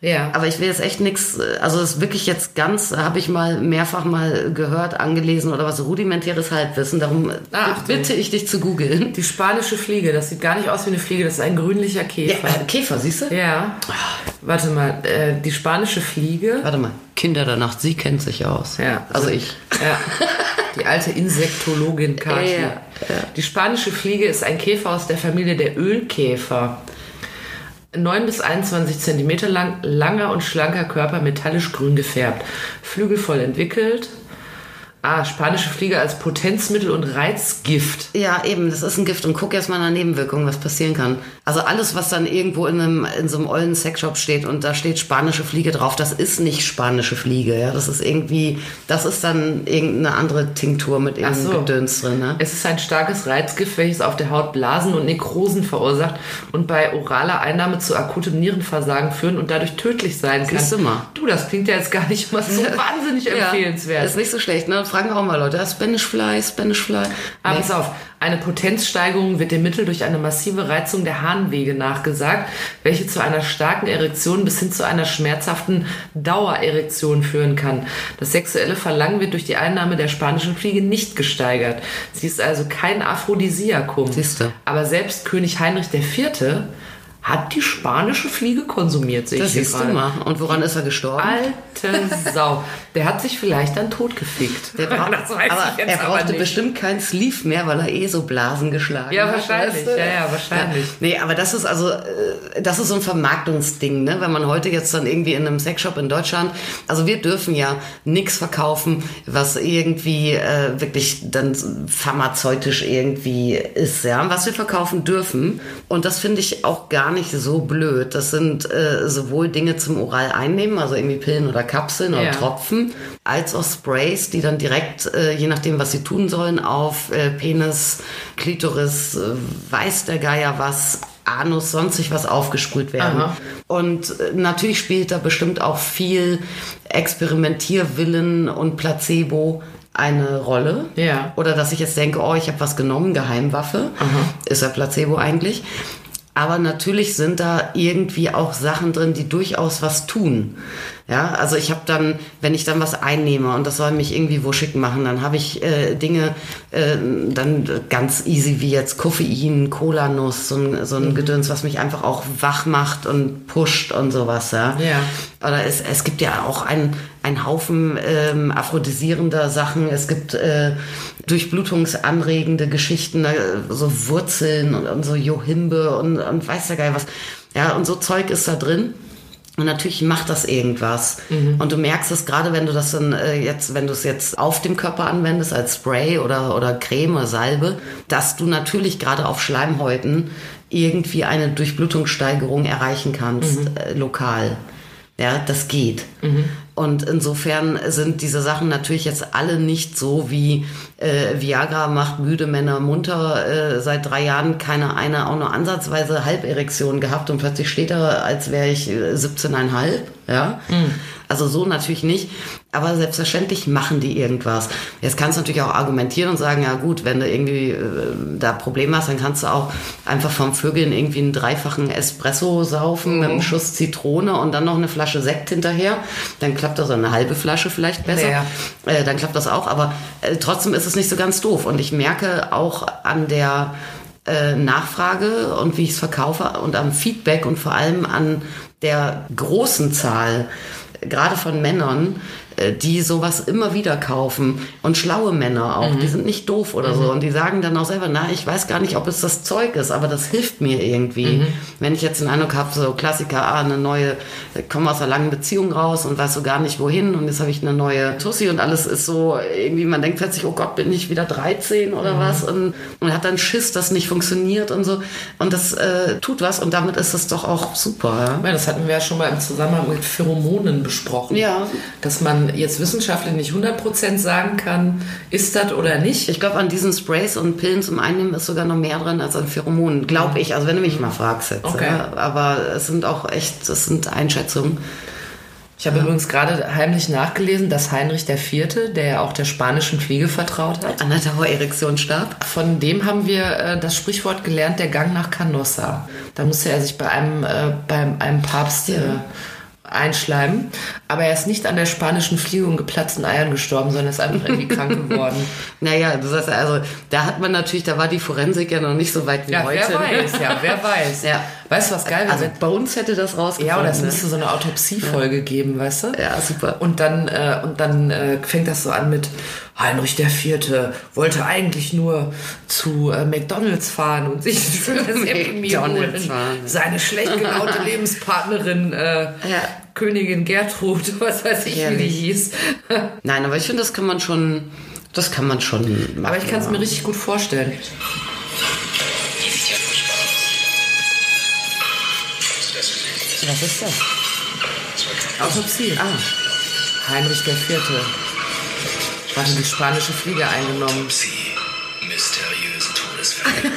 [SPEAKER 2] Ja.
[SPEAKER 3] Aber ich will jetzt echt nichts, also es ist wirklich jetzt ganz, habe ich mal mehrfach mal gehört, angelesen oder was, rudimentäres Halbwissen. Darum
[SPEAKER 2] Ah, Achtung.
[SPEAKER 3] bitte ich dich zu googeln.
[SPEAKER 2] Die spanische Fliege, das sieht gar nicht aus wie eine Fliege, das ist ein grünlicher
[SPEAKER 3] Ja,
[SPEAKER 2] Käfer.
[SPEAKER 3] äh, Käfer, siehst du?
[SPEAKER 2] Ja. Warte mal, äh, die spanische Fliege.
[SPEAKER 3] Warte mal, Kinder der Nacht, sie kennt sich aus.
[SPEAKER 2] Ja.
[SPEAKER 3] Also ich.
[SPEAKER 2] Ja. Die alte Insektologin Kathi.
[SPEAKER 3] Ja, ja.
[SPEAKER 2] Die spanische Fliege ist ein Käfer aus der Familie der Ölkäfer. 9 bis 21 Zentimeter lang, langer und schlanker Körper, metallisch grün gefärbt. Flügel voll entwickelt. Ah, spanische Fliege als Potenzmittel und Reizgift.
[SPEAKER 3] Ja, eben, das ist ein Gift und guck erst mal nach Nebenwirkungen, was passieren kann. Also alles, was dann irgendwo in einem, in so einem ollen Sexshop steht und da steht spanische Fliege drauf, das ist nicht spanische Fliege, ja. Das ist irgendwie, das ist dann irgendeine andere Tinktur mit irgendeinem
[SPEAKER 2] so.
[SPEAKER 3] Gedöns drin, ne?
[SPEAKER 2] Es ist ein starkes Reizgift, welches auf der Haut Blasen und Nekrosen verursacht und bei oraler Einnahme zu akutem Nierenversagen führen und dadurch tödlich sein kann.
[SPEAKER 3] Siehst du mal.
[SPEAKER 2] Du, das klingt ja jetzt gar nicht mal so wahnsinnig empfehlenswert.
[SPEAKER 3] Ist nicht so schlecht, ne? Fragen auch mal Leute, Spanish Fly, Spanish Fly.
[SPEAKER 2] Aber
[SPEAKER 3] Nee.
[SPEAKER 2] pass auf, eine Potenzsteigerung wird dem Mittel durch eine massive Reizung der Harnwege nachgesagt, welche zu einer starken Erektion bis hin zu einer schmerzhaften Dauererektion führen kann. Das sexuelle Verlangen wird durch die Einnahme der spanischen Fliege nicht gesteigert. Sie ist also kein Aphrodisiakum.
[SPEAKER 3] Siehste.
[SPEAKER 2] Aber selbst König Heinrich IV. Hat die spanische Fliege konsumiert, sehe
[SPEAKER 3] Das
[SPEAKER 2] ich hier
[SPEAKER 3] siehst du
[SPEAKER 2] gerade.
[SPEAKER 3] mal. Und woran ist er gestorben?
[SPEAKER 2] Alte Sau. Der hat sich vielleicht dann totgefickt.
[SPEAKER 3] Der braucht,
[SPEAKER 2] das weiß
[SPEAKER 3] aber
[SPEAKER 2] ich jetzt
[SPEAKER 3] er brauchte
[SPEAKER 2] aber nicht.
[SPEAKER 3] bestimmt keinen Sleeve mehr, weil er eh so Blasen geschlagen
[SPEAKER 2] Ja,
[SPEAKER 3] hat.
[SPEAKER 2] wahrscheinlich.
[SPEAKER 3] weißt du?
[SPEAKER 2] Ja, ja, wahrscheinlich.
[SPEAKER 3] Nee, aber das ist also, äh, das ist so ein Vermarktungsding, ne? Wenn man heute jetzt dann irgendwie in einem Sexshop in Deutschland, also wir dürfen ja nichts verkaufen, was irgendwie äh, wirklich dann pharmazeutisch irgendwie ist, ja. Was wir verkaufen dürfen, und das finde ich auch gar nicht so blöd. Das sind äh, sowohl Dinge zum oral einnehmen, also irgendwie Pillen oder Kapseln oder
[SPEAKER 2] Ja.
[SPEAKER 3] Tropfen, als auch Sprays, die dann direkt, äh, je nachdem, was sie tun sollen, auf äh, Penis, Klitoris, äh, weiß der Geier was, Anus, sonstig was aufgesprüht werden.
[SPEAKER 2] Aha.
[SPEAKER 3] Und äh, natürlich spielt da bestimmt auch viel Experimentierwillen und Placebo eine Rolle.
[SPEAKER 2] Ja.
[SPEAKER 3] Oder dass ich jetzt denke, oh, ich habe was genommen, Geheimwaffe. Ist ja Placebo eigentlich. Aber natürlich sind da irgendwie auch Sachen drin, die durchaus was tun. Ja, also ich habe dann, wenn ich dann was einnehme und das soll mich irgendwie wuschig machen, dann habe ich äh, Dinge äh, dann ganz easy wie jetzt Koffein, Cola-Nuss, so ein, so ein Gedöns, was mich einfach auch wach macht und pusht und sowas. Ja.
[SPEAKER 2] Ja.
[SPEAKER 3] Oder es, es gibt ja auch einen, einen Haufen ähm, aphrodisierender Sachen. Es gibt äh, durchblutungsanregende Geschichten, äh, so Wurzeln und, und so Johimbe und, und weiß der Geil was. Ja, und so Zeug ist da drin. Und natürlich macht das irgendwas. Und du merkst es gerade, wenn du das dann äh, jetzt, wenn du es jetzt auf dem Körper anwendest als Spray oder, oder Creme oder Salbe, dass du natürlich gerade auf Schleimhäuten irgendwie eine Durchblutungssteigerung erreichen kannst, äh, lokal. Ja, das geht. Und insofern sind diese Sachen natürlich jetzt alle nicht so wie äh, Viagra macht müde Männer munter. Äh, seit drei Jahren keine eine auch nur ansatzweise Halberektion gehabt und plötzlich steht er, als wäre ich äh, 17,5. Ja. Also so natürlich nicht. Aber selbstverständlich machen die irgendwas. Jetzt kannst du natürlich auch argumentieren und sagen, ja gut, wenn du irgendwie äh, da Probleme hast, dann kannst du auch einfach vom Vögeln irgendwie einen dreifachen Espresso saufen mit einem Schuss Zitrone und dann noch eine Flasche Sekt hinterher. Dann klappt das, eine halbe Flasche vielleicht besser.
[SPEAKER 2] Ja.
[SPEAKER 3] Äh, dann klappt das auch. Aber äh, trotzdem ist es nicht so ganz doof. Und ich merke auch an der äh, Nachfrage und wie ich es verkaufe und am Feedback und vor allem an der großen Zahl, gerade von Männern, die sowas immer wieder kaufen und schlaue Männer auch, die sind nicht doof oder so und die sagen dann auch selber, na, ich weiß gar nicht, ob es das Zeug ist, aber das hilft mir irgendwie. Wenn ich jetzt den Eindruck habe, so Klassiker, ah, eine neue, komme aus einer langen Beziehung raus und weiß so gar nicht wohin und jetzt habe ich eine neue Tussi und alles ist so irgendwie, man denkt plötzlich, oh Gott, bin ich wieder 13 oder was und, und hat dann Schiss, dass nicht funktioniert und so und das äh, tut was und damit ist es doch auch super. Ja?
[SPEAKER 2] Ja, das hatten wir ja schon mal im Zusammenhang mit Pheromonen besprochen.
[SPEAKER 3] Ja.
[SPEAKER 2] Dass man jetzt wissenschaftlich nicht 100% sagen kann, ist das oder nicht.
[SPEAKER 3] Ich glaube, an diesen Sprays und Pillen zum Einnehmen ist sogar noch mehr drin als an Pheromonen. Glaube ich. Also wenn du mich mal fragst jetzt.
[SPEAKER 2] Okay.
[SPEAKER 3] Ja. Aber es sind auch echt, das sind Einschätzungen.
[SPEAKER 2] Ich habe übrigens gerade heimlich nachgelesen, dass Heinrich IV., der ja auch der spanischen Fliege vertraut hat,
[SPEAKER 3] An der Dauererektion starb.
[SPEAKER 2] von dem haben wir äh, das Sprichwort gelernt, der Gang nach Canossa. Da musste er sich bei einem, äh, bei einem Papst äh, einschleimen. Aber er ist nicht an der spanischen Fliege und geplatzten Eiern gestorben, sondern ist einfach irgendwie krank geworden.
[SPEAKER 3] Naja, das heißt also, da hat man natürlich, da war die Forensik ja noch nicht so weit wie
[SPEAKER 2] Ja,
[SPEAKER 3] heute.
[SPEAKER 2] wer weiß, ja, wer weiß.
[SPEAKER 3] Ja.
[SPEAKER 2] Weißt du, was geil wäre?
[SPEAKER 3] Also Bones hätte das rausgefunden.
[SPEAKER 2] ja, oder es
[SPEAKER 3] ne?
[SPEAKER 2] müsste so eine Autopsiefolge geben, weißt du?
[SPEAKER 3] Ja, super.
[SPEAKER 2] Und dann, äh, und dann äh, fängt das so an mit Heinrich IV. wollte eigentlich nur zu äh, McDonalds fahren und sich ein schönes Happy Meal holen. Seine schlecht gelaunte Lebenspartnerin, äh, Königin Gertrud, was weiß ich, wie die
[SPEAKER 3] Herrlich.
[SPEAKER 2] hieß.
[SPEAKER 3] Nein, aber ich finde, das kann man schon, das kann man schon machen.
[SPEAKER 2] Aber ich kann es
[SPEAKER 3] ja.
[SPEAKER 2] mir richtig gut vorstellen.
[SPEAKER 3] Was ist das?
[SPEAKER 2] Autopsie.
[SPEAKER 3] Ah,
[SPEAKER 2] Heinrich IV. hatte die spanische Fliege eingenommen.
[SPEAKER 1] Sie, mysteriöse Todesfälle.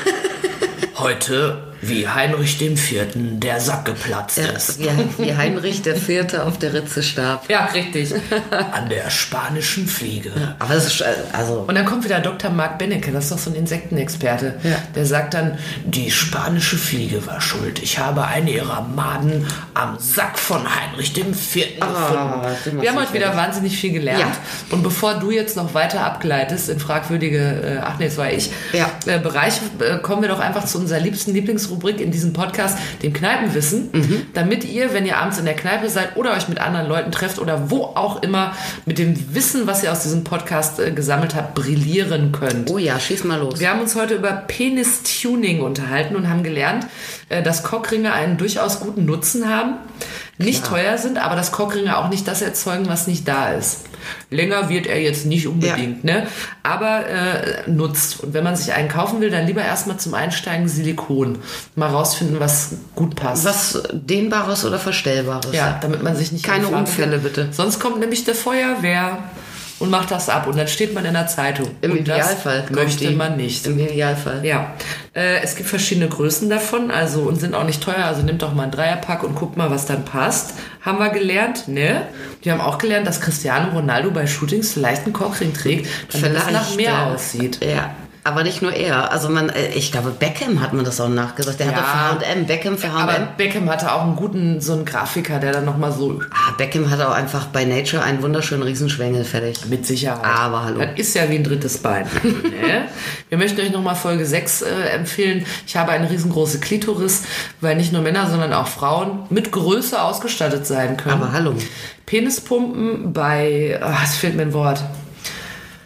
[SPEAKER 2] Heute, wie Heinrich IV. der Sack geplatzt
[SPEAKER 3] ja,
[SPEAKER 2] ist.
[SPEAKER 3] wie, wie Heinrich der Vierte auf der Ritze starb.
[SPEAKER 2] Ja, richtig. An der spanischen Fliege.
[SPEAKER 3] Aber das ist, äh, also,
[SPEAKER 2] Und dann kommt wieder Dr. Marc Benecke, das ist doch so ein Insektenexperte.
[SPEAKER 3] Ja.
[SPEAKER 2] Der sagt dann, die spanische Fliege war schuld. Ich habe eine ihrer Maden am Sack von Heinrich dem Vierten
[SPEAKER 3] den
[SPEAKER 2] gefunden. Wir haben heute wieder wahnsinnig viel gelernt.
[SPEAKER 3] Ja.
[SPEAKER 2] Und bevor du jetzt noch weiter abgleitest in fragwürdige, äh, ach nee, das war ich,
[SPEAKER 3] Ja.
[SPEAKER 2] äh, Bereiche, äh, kommen wir doch einfach zu unserem unserer liebsten Lieblingsrubrik in diesem Podcast, dem Kneipenwissen, damit ihr, wenn ihr abends in der Kneipe seid oder euch mit anderen Leuten trefft oder wo auch immer, mit dem Wissen, was ihr aus diesem Podcast äh, gesammelt habt, brillieren könnt.
[SPEAKER 3] Oh ja, schieß mal los.
[SPEAKER 2] Wir haben uns heute über Penis-Tuning unterhalten und haben gelernt, äh, dass Cockringe einen durchaus guten Nutzen haben, nicht teuer sind, aber dass Cockringe auch nicht das erzeugen, was nicht da ist. Länger wird er jetzt nicht unbedingt, ne? aber äh, nutzt. Und wenn man sich einen kaufen will, dann lieber erstmal zum Einsteigen Silikon. Mal rausfinden, was gut passt.
[SPEAKER 3] Was Dehnbares oder Verstellbares?
[SPEAKER 2] Ja, damit man sich nicht
[SPEAKER 3] Keine Unfälle, bitte.
[SPEAKER 2] Sonst kommt nämlich der Feuerwehr und macht das ab und dann steht man in der Zeitung.
[SPEAKER 3] Im
[SPEAKER 2] und
[SPEAKER 3] Idealfall.
[SPEAKER 2] möchte
[SPEAKER 3] die.
[SPEAKER 2] man nicht.
[SPEAKER 3] Im Idealfall.
[SPEAKER 2] Ja, äh, es gibt verschiedene Größen davon, also und sind auch nicht teuer. Also nimmt doch mal ein Dreierpack und guckt mal, was dann passt. Haben wir gelernt, ne? Wir haben auch gelernt, dass Cristiano Ronaldo bei Shootings vielleicht einen Cockring trägt, damit es nach mehr aussieht.
[SPEAKER 3] Ja. Aber nicht nur er. Also man, äh, ich glaube, Beckham hat man das auch nachgesagt. Der
[SPEAKER 2] Ja.
[SPEAKER 3] hatte für H&M, Beckham für
[SPEAKER 2] Aber
[SPEAKER 3] H&M.
[SPEAKER 2] Beckham hatte auch einen guten, so einen Grafiker, der dann nochmal so
[SPEAKER 3] Ah, Beckham hat auch einfach bei Nature einen wunderschönen Riesenschwengel fertig.
[SPEAKER 2] Mit Sicherheit.
[SPEAKER 3] Aber hallo.
[SPEAKER 2] Das ist ja wie ein drittes Bein. ne? Wir möchten euch nochmal Folge 6 äh, empfehlen. Ich habe eine riesengroße Klitoris, weil nicht nur Männer, sondern auch Frauen mit Größe ausgestattet sein können.
[SPEAKER 3] Aber hallo.
[SPEAKER 2] Penispumpen bei, ach, es fehlt mir ein Wort.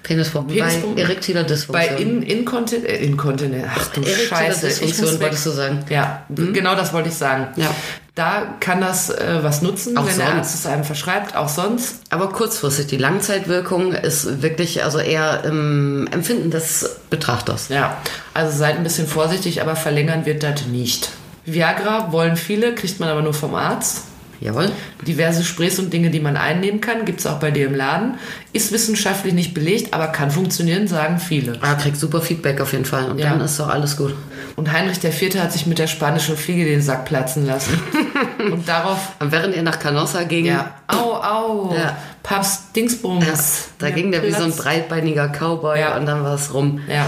[SPEAKER 3] Penispumpen.
[SPEAKER 2] Penispumpen.
[SPEAKER 3] Bei erektiler
[SPEAKER 2] Bei
[SPEAKER 3] Dysfunktion.
[SPEAKER 2] in, Inkontin äh, Inkontinenz. Ach du
[SPEAKER 3] Erektile
[SPEAKER 2] Scheiße.
[SPEAKER 3] Dysfunktion wolltest du sagen.
[SPEAKER 2] Ja, genau das wollte ich sagen.
[SPEAKER 3] Ja.
[SPEAKER 2] Da kann das äh, was nutzen,
[SPEAKER 3] Auch
[SPEAKER 2] wenn der. Arzt es einem verschreibt. Auch sonst.
[SPEAKER 3] Aber kurzfristig, die Langzeitwirkung ist wirklich also eher im Empfinden des Betrachters.
[SPEAKER 2] Ja, also seid ein bisschen vorsichtig, aber verlängern wird das nicht. Viagra wollen viele, kriegt man aber nur vom Arzt.
[SPEAKER 3] Jawohl.
[SPEAKER 2] Diverse Sprays und Dinge, die man einnehmen kann, gibt es auch bei dir im Laden. Ist wissenschaftlich nicht belegt, aber kann funktionieren, sagen viele.
[SPEAKER 3] Ah, kriegt super Feedback auf jeden Fall. Und
[SPEAKER 2] Ja.
[SPEAKER 3] dann ist doch alles gut.
[SPEAKER 2] Und Heinrich IV. hat sich mit der spanischen Fliege den Sack platzen lassen. und darauf,
[SPEAKER 3] während ihr nach Canossa ging,
[SPEAKER 2] ja, au, au,
[SPEAKER 3] Ja.
[SPEAKER 2] Papst Dingsbums.
[SPEAKER 3] ja, da ging der wie so ein
[SPEAKER 2] Platz.
[SPEAKER 3] breitbeiniger Cowboy
[SPEAKER 2] Ja.
[SPEAKER 3] und dann war es rum.
[SPEAKER 2] Ja.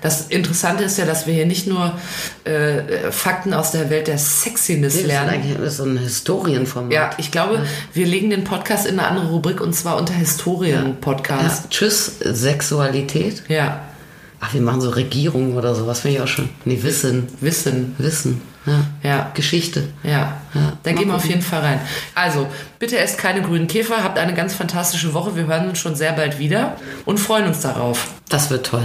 [SPEAKER 2] das Interessante ist ja, dass wir hier nicht nur äh, Fakten aus der Welt der Sexiness
[SPEAKER 3] Das ist
[SPEAKER 2] lernen.
[SPEAKER 3] eigentlich so ein Historienformat.
[SPEAKER 2] Ja, ich glaube, wir legen den Podcast in eine andere Rubrik und zwar unter. Historien-Podcast.
[SPEAKER 3] Tschüss, Sexualität.
[SPEAKER 2] Ja.
[SPEAKER 3] Ach, wir machen so Regierungen oder sowas, finde ich auch schön. Nee, Wissen.
[SPEAKER 2] Wissen.
[SPEAKER 3] Wissen. Ja.
[SPEAKER 2] Ja.
[SPEAKER 3] Geschichte.
[SPEAKER 2] Ja,
[SPEAKER 3] Ja,
[SPEAKER 2] da gehen wir auf jeden Fall rein. Also, bitte esst keine grünen Käfer, habt eine ganz fantastische Woche. Wir hören uns schon sehr bald wieder und freuen uns darauf.
[SPEAKER 3] Das wird toll.